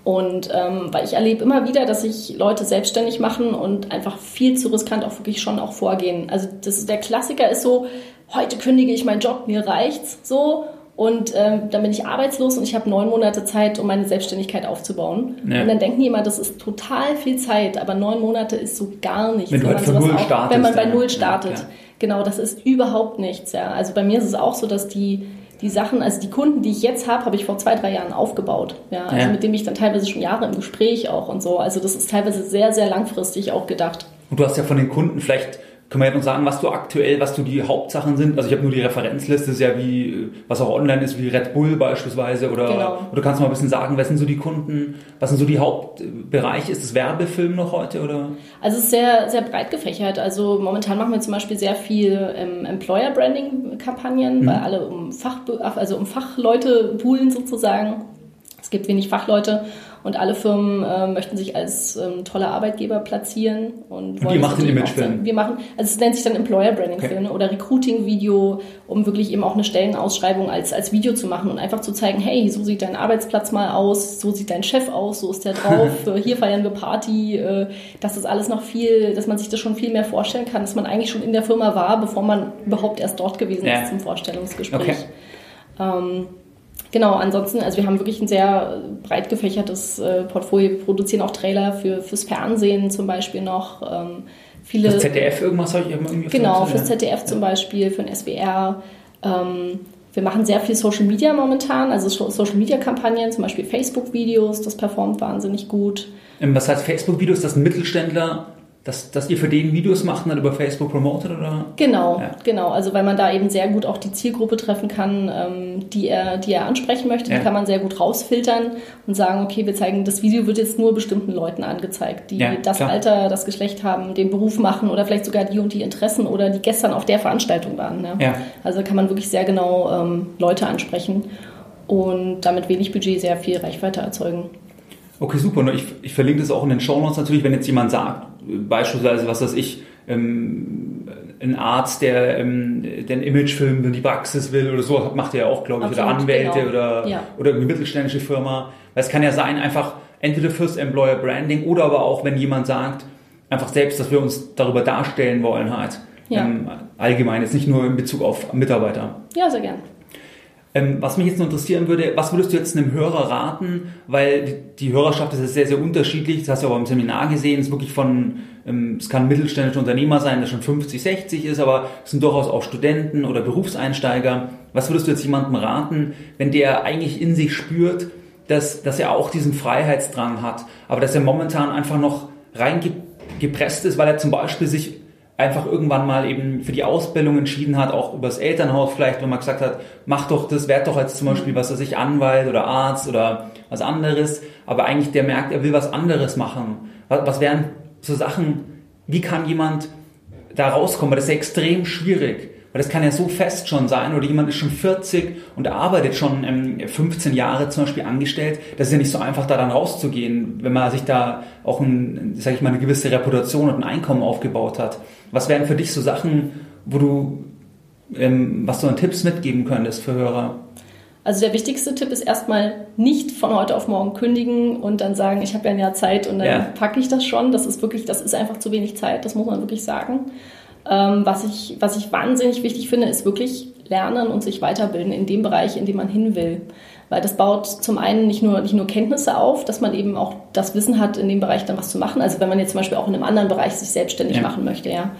Und ähm, weil ich erlebe immer wieder, dass sich Leute selbstständig machen und einfach viel zu riskant auch wirklich schon auch vorgehen. Also das, der Klassiker ist so, heute kündige ich meinen Job, mir reicht's so. und ähm, dann bin ich arbeitslos und ich habe neun Monate Zeit, um meine Selbstständigkeit aufzubauen. Ja. Und dann denken die immer, das ist total viel Zeit, aber neun Monate ist so gar nichts. Wenn du halt von Null startest. Wenn man bei Null startet. Ja, genau, das ist überhaupt nichts. Ja. Also bei mir ist es auch so, dass die die Sachen, also die Kunden, die ich jetzt habe, habe ich vor zwei, drei Jahren aufgebaut. Ja, also ja. mit dem ich dann teilweise schon Jahre im Gespräch auch und so. Also das ist teilweise sehr, sehr langfristig auch gedacht. Und du hast ja von den Kunden vielleicht können wir ja noch sagen, was du aktuell, was du die Hauptsachen sind? Also ich habe nur die Referenzliste, ist ja wie, was auch online ist, wie Red Bull beispielsweise. Oder, genau. oder kannst du mal ein bisschen sagen, was sind so die Kunden, was sind so die Hauptbereiche? Ist es Werbefilm noch heute? Oder? Also es ist sehr, sehr breit gefächert. Also momentan machen wir zum Beispiel sehr viel ähm, Employer Branding Kampagnen, mhm. weil alle um Fach, also um Fachleute poolen sozusagen. Es gibt wenig Fachleute und alle Firmen äh, möchten sich als ähm, tolle Arbeitgeber platzieren. Und, und ihr macht den Imagefilm? Wir machen, also es nennt sich dann Employer Branding okay. Film oder Recruiting-Video, um wirklich eben auch eine Stellenausschreibung als, als Video zu machen und einfach zu zeigen, hey, so sieht dein Arbeitsplatz mal aus, so sieht dein Chef aus, so ist der drauf, hier feiern wir Party, äh, das ist alles noch viel, dass man sich das schon viel mehr vorstellen kann, dass man eigentlich schon in der Firma war, bevor man überhaupt erst dort gewesen ja. ist zum Vorstellungsgespräch. Okay. Ähm, Genau, ansonsten, also wir haben wirklich ein sehr breit gefächertes äh, Portfolio. Wir produzieren auch Trailer für, fürs Fernsehen zum Beispiel noch. Ähm, viele, das ZDF irgendwas habe ich irgendwie Genau, fürs ZDF ja. zum Beispiel, für den SWR. Ähm, wir machen sehr viel Social Media momentan, also Social Media Kampagnen, zum Beispiel Facebook-Videos, das performt wahnsinnig gut. Ähm, was heißt Facebook-Videos? Das ein Mittelständler dass, dass ihr für den Videos macht und dann über Facebook promotet oder? Genau, ja. genau. Also weil man da eben sehr gut auch die Zielgruppe treffen kann, ähm, die er, die er ansprechen möchte. Ja. Die kann man sehr gut rausfiltern und sagen, okay, wir zeigen, das Video wird jetzt nur bestimmten Leuten angezeigt, die ja, das klar. Alter, das Geschlecht haben, den Beruf machen oder vielleicht sogar die und die Interessen oder die gestern auf der Veranstaltung waren. Ne? Ja. Also kann man wirklich sehr genau ähm, Leute ansprechen und damit wenig Budget sehr viel Reichweite erzeugen. Okay, super. Ich, ich verlinke das auch in den Show Notes natürlich, wenn jetzt jemand sagt, beispielsweise, was weiß ich, ähm, ein Arzt, der ähm, den Imagefilm in die Praxis will oder so, macht er ja auch, glaube ich, Absolut, oder Anwälte genau. oder, ja. oder eine mittelständische Firma. Weil es kann ja sein, einfach entweder fürs Employer Branding oder aber auch, wenn jemand sagt, einfach selbst, dass wir uns darüber darstellen wollen halt. Ja. Ähm, allgemein, jetzt nicht nur in Bezug auf Mitarbeiter. Ja, sehr gern. Ähm, was mich jetzt noch interessieren würde, was würdest du jetzt einem Hörer raten? Weil die Hörerschaft ist sehr, sehr unterschiedlich. Das hast du aber im Seminar gesehen. Es ist wirklich von, ähm, es kann ein mittelständischer Unternehmer sein, der schon 50, 60 ist, aber es sind durchaus auch Studenten oder Berufseinsteiger. Was würdest du jetzt jemandem raten, wenn der eigentlich in sich spürt, dass, dass er auch diesen Freiheitsdrang hat, aber dass er momentan einfach noch reingepresst ist, weil er zum Beispiel sich einfach irgendwann mal eben für die Ausbildung entschieden hat, auch übers Elternhaus vielleicht, wenn man gesagt hat, mach doch das, werd doch als zum Beispiel, mhm. was weiß ich, Anwalt oder Arzt oder was anderes, aber eigentlich der merkt, er will was anderes machen. Was, was wären so Sachen, wie kann jemand da rauskommen? Weil das ist ja extrem schwierig. Weil das kann ja so fest schon sein, oder jemand ist schon 40 und arbeitet schon ähm, 15 Jahre zum Beispiel angestellt. Das ist ja nicht so einfach, da dann rauszugehen, wenn man sich da auch, ein, sag ich mal, eine gewisse Reputation und ein Einkommen aufgebaut hat. Was wären für dich so Sachen, wo du, ähm, was du an Tipps mitgeben könntest für Hörer? Also der wichtigste Tipp ist erstmal nicht von heute auf morgen kündigen und dann sagen, ich habe ja ein Jahr Zeit und dann ja. packe ich das schon. Das ist wirklich, das ist einfach zu wenig Zeit, das muss man wirklich sagen. Ähm, was, ich, was ich wahnsinnig wichtig finde, ist wirklich lernen und sich weiterbilden in dem Bereich, in dem man hin will. Weil das baut zum einen nicht nur, nicht nur Kenntnisse auf, dass man eben auch das Wissen hat, in dem Bereich dann was zu machen. Also wenn man jetzt zum Beispiel auch in einem anderen Bereich sich selbstständig ja. machen möchte, ja.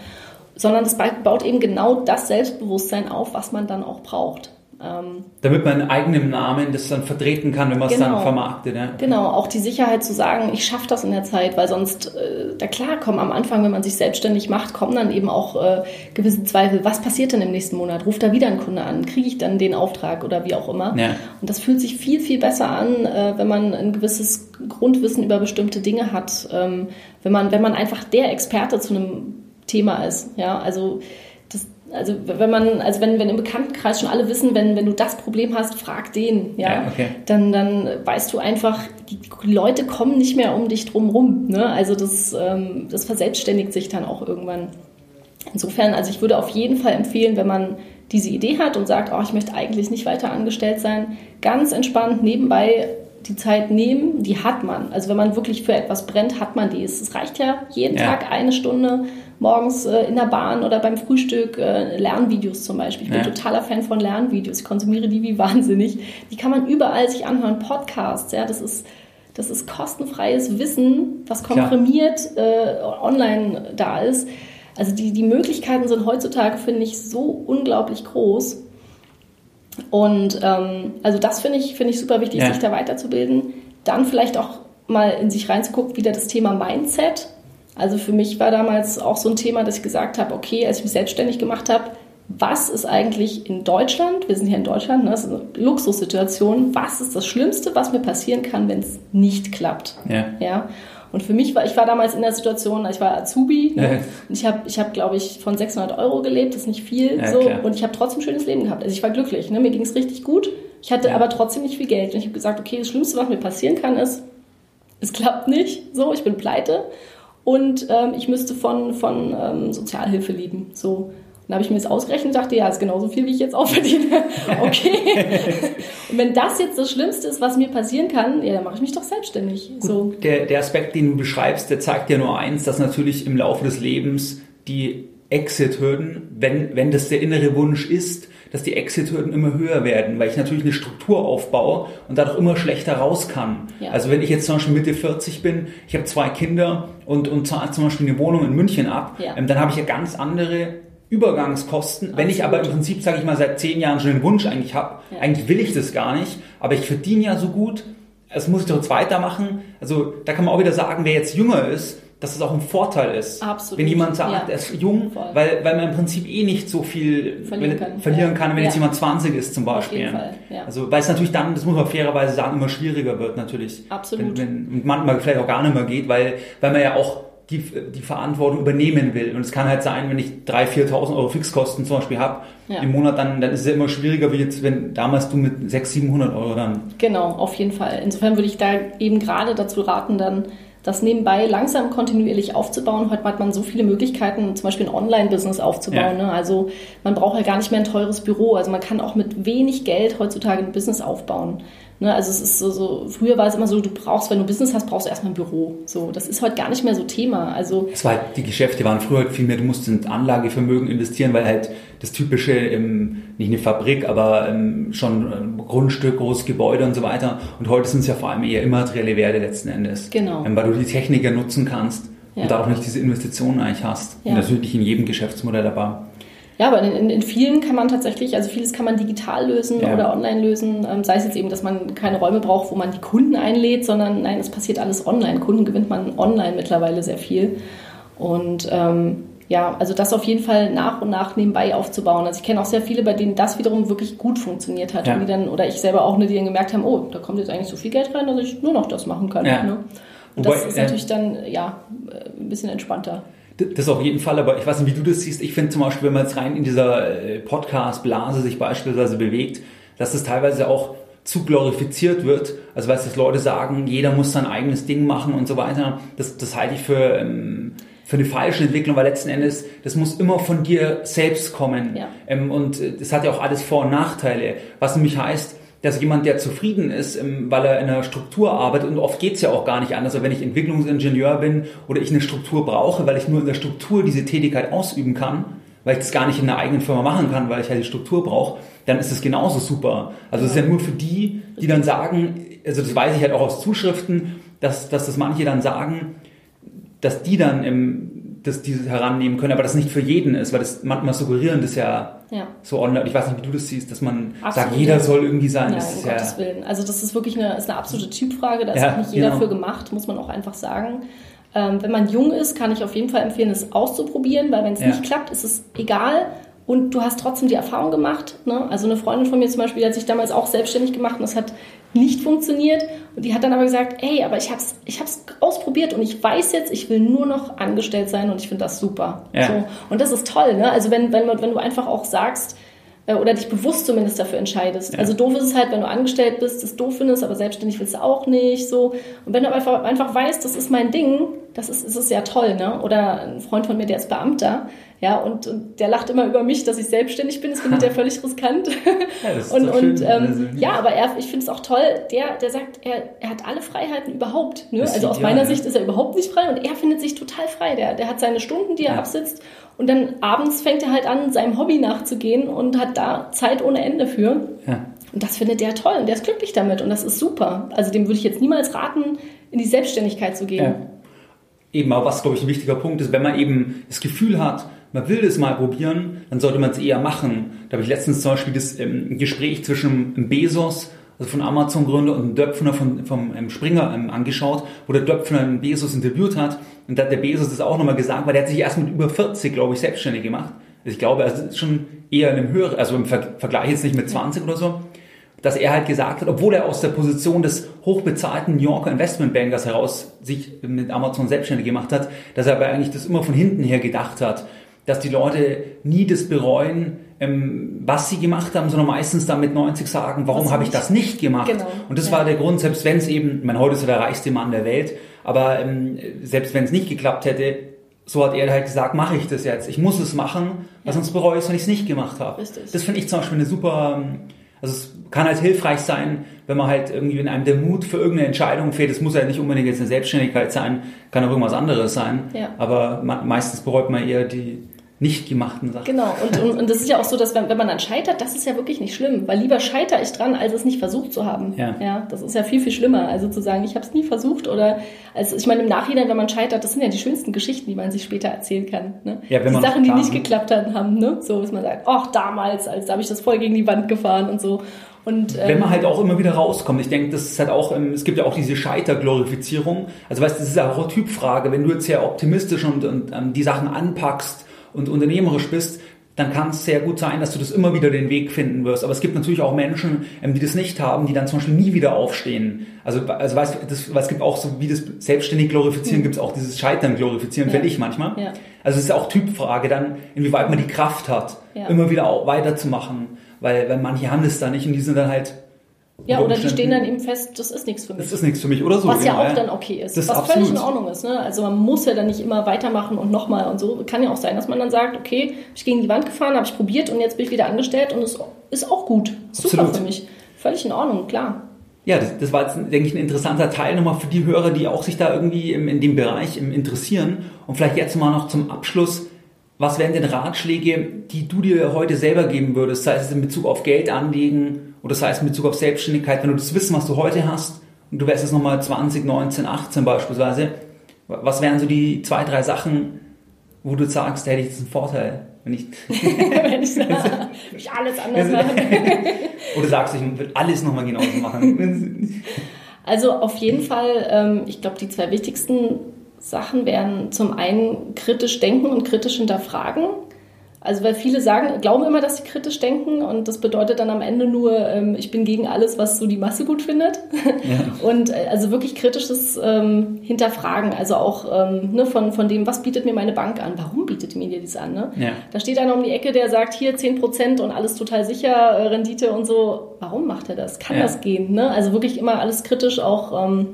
Sondern es baut eben genau das Selbstbewusstsein auf, was man dann auch braucht. Ähm, Damit man in eigenem Namen das dann vertreten kann, wenn man es genau, dann vermarktet. Ja. Genau, auch die Sicherheit zu sagen, ich schaffe das in der Zeit, weil sonst, äh, da klar kommen am Anfang, wenn man sich selbstständig macht, kommen dann eben auch äh, gewisse Zweifel. Was passiert denn im nächsten Monat? Ruft da wieder ein Kunde an? Kriege ich dann den Auftrag oder wie auch immer? Ja. Und das fühlt sich viel, viel besser an, äh, wenn man ein gewisses Grundwissen über bestimmte Dinge hat. Ähm, wenn, man, wenn man einfach der Experte zu einem Thema ist. Ja, also also wenn man, also wenn, wenn im Bekanntenkreis schon alle wissen, wenn, wenn du das Problem hast, frag den, ja, ja okay. dann, dann weißt du einfach, die Leute kommen nicht mehr um dich drum rum. Ne? Also das, ähm, das verselbstständigt sich dann auch irgendwann. Insofern, also ich würde auf jeden Fall empfehlen, wenn man diese Idee hat und sagt, oh, ich möchte eigentlich nicht weiter angestellt sein, ganz entspannt nebenbei die Zeit nehmen, die hat man. Also wenn man wirklich für etwas brennt, hat man die. Es reicht ja jeden ja. Tag eine Stunde morgens äh, in der Bahn oder beim Frühstück äh, Lernvideos zum Beispiel. Ich bin ja. totaler Fan von Lernvideos. Ich konsumiere die wie wahnsinnig. Die kann man überall sich anhören. Podcasts, ja, das ist das ist kostenfreies Wissen, was komprimiert äh, online da ist. Also die, die Möglichkeiten sind heutzutage, finde ich, so unglaublich groß. Und ähm, also das finde ich, finde ich super wichtig, ja. sich da weiterzubilden. Dann vielleicht auch mal in sich reinzugucken, wieder das Thema Mindset. Also für mich war damals auch so ein Thema, dass ich gesagt habe, okay, als ich mich selbstständig gemacht habe, was ist eigentlich in Deutschland, wir sind hier in Deutschland, ne, das ist eine Luxussituation, was ist das Schlimmste, was mir passieren kann, wenn es nicht klappt? Ja. ja. Und für mich war, ich war damals in der Situation, ich war Azubi ne? ja. und ich habe, ich hab, glaube ich, von 600 Euro gelebt, das ist nicht viel ja, so. Klar. Und ich habe trotzdem ein schönes Leben gehabt. Also ich war glücklich, ne? mir ging es richtig gut. Ich hatte ja. aber trotzdem nicht viel Geld. Und ich habe gesagt, okay, das Schlimmste, was mir passieren kann, ist, es klappt nicht, so, ich bin pleite und ähm, ich müsste von, von ähm, Sozialhilfe leben. So. Dann habe ich mir das ausgerechnet und dachte, ja, ist genauso viel, wie ich jetzt auch verdiene. Okay. und wenn das jetzt das Schlimmste ist, was mir passieren kann, ja, dann mache ich mich doch selbstständig. Gut, so. Der, der Aspekt, den du beschreibst, der zeigt ja nur eins, dass natürlich im Laufe des Lebens die Exit-Hürden, wenn, wenn das der innere Wunsch ist, dass die Exit-Hürden immer höher werden, weil ich natürlich eine Struktur aufbaue und dadurch immer schlechter raus kann. Ja. Also wenn ich jetzt zum Beispiel Mitte 40 bin, ich habe zwei Kinder und, und zahle zum Beispiel eine Wohnung in München ab, ja. ähm, dann habe ich ja ganz andere Übergangskosten. Absolut. Wenn ich aber im Prinzip, sage ich mal, seit zehn Jahren schon einen Wunsch eigentlich habe, ja. eigentlich will ich das gar nicht, aber ich verdiene ja so gut, das muss ich doch jetzt weitermachen. Also da kann man auch wieder sagen, wer jetzt jünger ist, dass es auch ein Vorteil ist. Absolut. Wenn jemand sagt, ja. er ist jung, weil, weil man im Prinzip eh nicht so viel verlieren kann, verlieren kann wenn ja. jetzt jemand 20 ist zum Beispiel. Auf jeden Fall, ja. Also weil es natürlich dann, das muss man fairerweise sagen, immer schwieriger wird natürlich. Absolut. Wenn, wenn manchmal vielleicht auch gar nicht mehr geht, weil, weil man ja auch die, die Verantwortung übernehmen will. Und es kann halt sein, wenn ich 3.000, 4.000 Euro Fixkosten zum Beispiel habe ja. im Monat, dann, dann ist es ja immer schwieriger, wie jetzt, wenn damals du mit 600, 700 Euro dann. Genau, auf jeden Fall. Insofern würde ich da eben gerade dazu raten, dann das nebenbei langsam kontinuierlich aufzubauen. Heute hat man so viele Möglichkeiten, zum Beispiel ein Online-Business aufzubauen. Ja. Ne? Also man braucht ja gar nicht mehr ein teures Büro. Also man kann auch mit wenig Geld heutzutage ein Business aufbauen. Ne, also es ist so, so, früher war es immer so, du brauchst, wenn du Business hast, brauchst du erstmal ein Büro. So, das ist heute gar nicht mehr so Thema. Also es war die Geschäfte waren früher halt viel mehr, du musst in Anlagevermögen investieren, weil halt das typische, ähm, nicht eine Fabrik, aber ähm, schon ein Grundstück, großes Gebäude und so weiter. Und heute sind es ja vor allem eher immaterielle Werte letzten Endes. Genau. Ähm, weil du die Technik ja nutzen kannst ja. und dadurch nicht diese Investitionen eigentlich hast. Ja. Natürlich in jedem Geschäftsmodell aber ja, aber in, in, vielen kann man tatsächlich, also vieles kann man digital lösen ja. oder online lösen. Ähm, sei es jetzt eben, dass man keine Räume braucht, wo man die Kunden einlädt, sondern nein, es passiert alles online. Kunden gewinnt man online mittlerweile sehr viel. Und ähm, ja, also das auf jeden Fall nach und nach nebenbei aufzubauen. Also ich kenne auch sehr viele, bei denen das wiederum wirklich gut funktioniert hat. Ja. Und die dann, oder ich selber auch, die dann gemerkt haben, oh, da kommt jetzt eigentlich so viel Geld rein, dass ich nur noch das machen kann. Ja. Ne? Und Wobei, das ist natürlich dann ja ein bisschen entspannter. Das auf jeden Fall, aber ich weiß nicht, wie du das siehst. Ich finde zum Beispiel, wenn man jetzt rein in dieser äh, Podcast-Blase sich beispielsweise bewegt, dass das teilweise auch zu glorifiziert wird. Also weißt du, Leute sagen, jeder muss sein eigenes Ding machen und so weiter. Das, das halte ich für, ähm, für eine falsche Entwicklung, weil letzten Endes, das muss immer von dir selbst kommen. Ja. Ähm, und äh, das hat ja auch alles Vor- und Nachteile. Was nämlich heißt, dass jemand, der zufrieden ist, weil er in einer Struktur arbeitet, und oft geht's ja auch gar nicht anders, wenn ich Entwicklungsingenieur bin oder ich eine Struktur brauche, weil ich nur in der Struktur diese Tätigkeit ausüben kann, weil ich das gar nicht in einer eigenen Firma machen kann, weil ich halt die Struktur brauche, dann ist es genauso super. Also es ist ja nur für die, die dann sagen, also das weiß ich halt auch aus Zuschriften, dass, dass das manche dann sagen, dass die dann im, das diese herannehmen können, aber das nicht für jeden ist, weil das manchmal suggerieren das ja, ja. so online. Ich weiß nicht, wie du das siehst, dass man Absolut. sagt, jeder soll irgendwie sein. Ja, das um Gottes ja Willen. Also das ist wirklich eine, ist eine absolute Typfrage, da ist ja, auch nicht jeder genau. für gemacht, muss man auch einfach sagen. Ähm, wenn man jung ist, kann ich auf jeden Fall empfehlen, es auszuprobieren, weil wenn es nicht klappt, ist es egal, und du hast trotzdem die Erfahrung gemacht. Ne? Also eine Freundin von mir zum Beispiel, die hat sich damals auch selbstständig gemacht und das hat nicht funktioniert. Und die hat dann aber gesagt, ey, aber ich habe es ich hab's ausprobiert und ich weiß jetzt, ich will nur noch angestellt sein und ich finde das super. Ja. So. Und das ist toll. Ne? Also wenn, wenn, wenn du einfach auch sagst, äh, oder dich bewusst zumindest dafür entscheidest. Ja. Also doof ist es halt, wenn du angestellt bist, das doof findest, aber selbstständig willst du auch nicht. So. Und wenn du einfach, einfach weißt, das ist mein Ding, das ist, ist es ja toll, ne? Oder ein Freund von mir, der ist Beamter, Ja, und, und der lacht immer über mich, dass ich selbstständig bin. Das findet er völlig riskant. Ja, und und ähm, also, ja, aber er, ich finde es auch toll, der, der sagt, er, er hat alle Freiheiten überhaupt. Ne? Also aus meiner ja. Sicht ist er überhaupt nicht frei und er findet sich total frei. Der, der hat seine Stunden, die er ja. absitzt und dann abends fängt er halt an, seinem Hobby nachzugehen und hat da Zeit ohne Ende für. Ja. Und das findet der toll und der ist glücklich damit und das ist super. Also dem würde ich jetzt niemals raten, in die Selbstständigkeit zu gehen. Ja. Eben, aber was, glaube ich, ein wichtiger Punkt ist, wenn man eben das Gefühl hat, man will das mal probieren, dann sollte man es eher machen. Da habe ich letztens zum Beispiel das ähm, Gespräch zwischen Bezos also von Amazon-Gründer und Döpfner von, vom ähm, Springer ähm, angeschaut, wo der Döpfner einen Bezos interviewt hat. Und da hat der Bezos das auch nochmal gesagt, weil der hat sich erst mit über 40, glaube ich, selbstständig gemacht. Also ich glaube, also ist schon eher in einem höheren, also im Vergleich jetzt nicht mit 20 oder so, dass er halt gesagt hat, obwohl er aus der Position des hochbezahlten New Yorker Investmentbankers heraus sich mit Amazon selbstständig gemacht hat, dass er aber eigentlich das immer von hinten her gedacht hat, dass die Leute nie das bereuen, ähm, was sie gemacht haben, sondern meistens dann mit 90 sagen, warum habe ich das nicht gemacht? Genau. Und das ja. war der Grund, selbst wenn es eben, ich meine, heute ist er der reichste Mann der Welt, aber ähm, selbst wenn es nicht geklappt hätte, so hat er halt gesagt, mache ich das jetzt. Ich muss es machen, weil ja. sonst bereue ich es, wenn ich es nicht gemacht habe. Das finde ich zum Beispiel eine super, also es kann halt hilfreich sein, wenn man halt irgendwie in einem der Mut für irgendeine Entscheidung fehlt. Es muss ja nicht unbedingt jetzt eine Selbstständigkeit sein, kann auch irgendwas anderes sein. Ja. Aber meistens bereut man eher die, nicht gemachten Sachen. Genau, und, und, und das ist ja auch so, dass wenn, wenn man dann scheitert, das ist ja wirklich nicht schlimm, weil lieber scheitere ich dran, als es nicht versucht zu haben. Ja. ja das ist ja viel, viel schlimmer. Also zu sagen, ich habe es nie versucht oder, also ich meine, im Nachhinein, wenn man scheitert, das sind ja die schönsten Geschichten, die man sich später erzählen kann. Ne? Ja, wenn die man Sachen, die nicht geklappt haben, ne? so, dass man sagt, ach, damals, als da habe ich das voll gegen die Wand gefahren und so. Und, ähm, Wenn man halt auch immer wieder rauskommt, ich denke, das ist halt auch, ähm, es gibt ja auch diese Scheiterglorifizierung. Also weißt, das ist ja auch eine Typfrage. Wenn du jetzt sehr optimistisch und, und ähm, die Sachen anpackst, und unternehmerisch bist, dann kann es sehr gut sein, dass du das immer wieder den Weg finden wirst. Aber es gibt natürlich auch Menschen, ähm, die das nicht haben, die dann zum Beispiel nie wieder aufstehen. Also, also weißt weil es gibt auch so wie das selbstständig glorifizieren, mhm. gibt es auch dieses Scheitern glorifizieren, ja. finde ich manchmal. Ja. Also es ist auch Typfrage dann, inwieweit man die Kraft hat, ja. immer wieder auch weiterzumachen. Weil, weil manche haben das da nicht und die sind dann halt ja, oder die stehen dann eben fest, das ist nichts für mich. Das ist nichts für mich oder so. Was genau, ja auch dann okay ist. Das was absolut. völlig in Ordnung ist. Ne? Also man muss ja dann nicht immer weitermachen und nochmal und so. Kann ja auch sein, dass man dann sagt, okay, ich gegen die Wand gefahren, habe ich probiert und jetzt bin ich wieder angestellt und es ist auch gut. Super absolut. für mich. Völlig in Ordnung, klar. Ja, das, das war jetzt, denke ich, ein interessanter Teil nochmal für die Hörer, die auch sich da irgendwie im, in dem Bereich interessieren. Und vielleicht jetzt mal noch zum Abschluss. Was wären denn Ratschläge, die du dir heute selber geben würdest, sei es in Bezug auf Geld anlegen oder sei es in Bezug auf Selbstständigkeit, wenn du das Wissen, was du heute hast, und du wärst jetzt nochmal 20, 19, 18 beispielsweise, was wären so die zwei, drei Sachen, wo du sagst, da hätte ich jetzt einen Vorteil, wenn ich, wenn ich, sage, ich alles anders mache. oder sagst, ich will alles nochmal genauso machen. Also auf jeden Fall, ähm, ich glaube, die zwei wichtigsten Sachen wären zum einen kritisch denken und kritisch hinterfragen. Also weil viele sagen, glauben immer, dass sie kritisch denken und das bedeutet dann am Ende nur, ähm, ich bin gegen alles, was so die Masse gut findet. Ja. Und äh, also wirklich kritisches ähm, Hinterfragen, also auch ähm, ne, von, von dem, was bietet mir meine Bank an? Warum bietet mir die das an? Ne? Ja. Da steht einer um die Ecke, der sagt, hier 10% und alles total sicher, äh, Rendite und so. Warum macht er das? Kann ja. das gehen? Ne? Also wirklich immer alles kritisch auch ähm,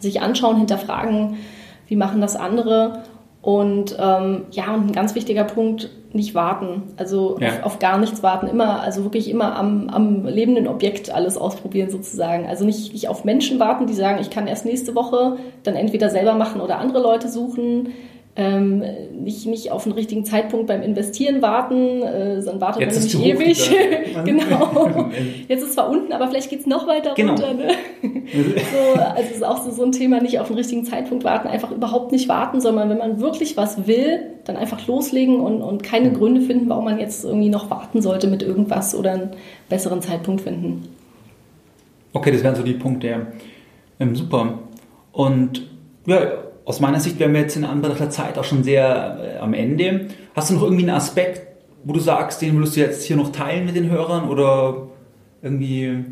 sich anschauen, hinterfragen, wie machen das andere und ähm, ja, und ein ganz wichtiger Punkt, nicht warten. Also ja. auf, auf, gar nichts warten. Immer, also wirklich immer am, am lebenden Objekt alles ausprobieren sozusagen. Also nicht, nicht auf Menschen warten, die sagen, ich kann erst nächste Woche dann entweder selber machen oder andere Leute suchen ähm, nicht, nicht auf den richtigen Zeitpunkt beim Investieren warten, äh, dann wartet Jetzt man nämlich ewig. genau. Jetzt ist zwar unten, aber vielleicht geht es noch weiter genau. runter. Ne? so, also es ist auch so, so ein Thema, nicht auf den richtigen Zeitpunkt warten, einfach überhaupt nicht warten, sondern wenn man wirklich was will, dann einfach loslegen und, und keine mhm. Gründe finden, warum man jetzt irgendwie noch warten sollte mit irgendwas oder einen besseren Zeitpunkt finden. Okay, das wären so die Punkte. Ähm, super. Und ja, aus meiner Sicht wären wir jetzt in Anbetracht der Zeit auch schon sehr äh, am Ende. Hast du noch irgendwie einen Aspekt, wo du sagst, den würdest du jetzt hier noch teilen mit den Hörern oder irgendwie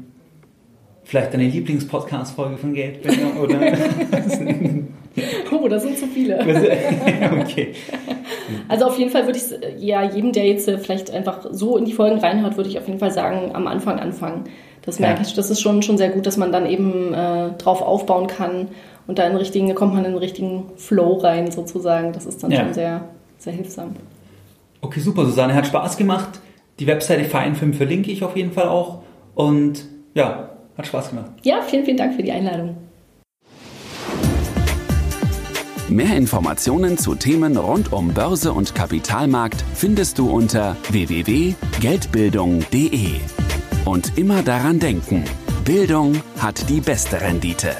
vielleicht deine Lieblingspodcast-Folge von Geldbringer oder? oh, das sind zu viele. okay. Also auf jeden Fall würde ich äh, ja jedem, der jetzt äh, vielleicht einfach so in die Folgen reinhört, würde ich auf jeden Fall sagen, am Anfang anfangen. Das merke ja. ich, das ist schon, schon sehr gut, dass man dann eben äh, drauf aufbauen kann und da in richtigen, kommt man in den richtigen Flow rein sozusagen. Das ist dann ja. schon sehr, sehr hilfsam. Okay, super, Susanne, hat Spaß gemacht. Die Webseite Feinfilm verlinke ich auf jeden Fall auch. Und ja, hat Spaß gemacht. Ja, vielen, vielen Dank für die Einladung. Mehr Informationen zu Themen rund um Börse und Kapitalmarkt findest du unter www.geldbildung.de. Und immer daran denken, Bildung hat die beste Rendite.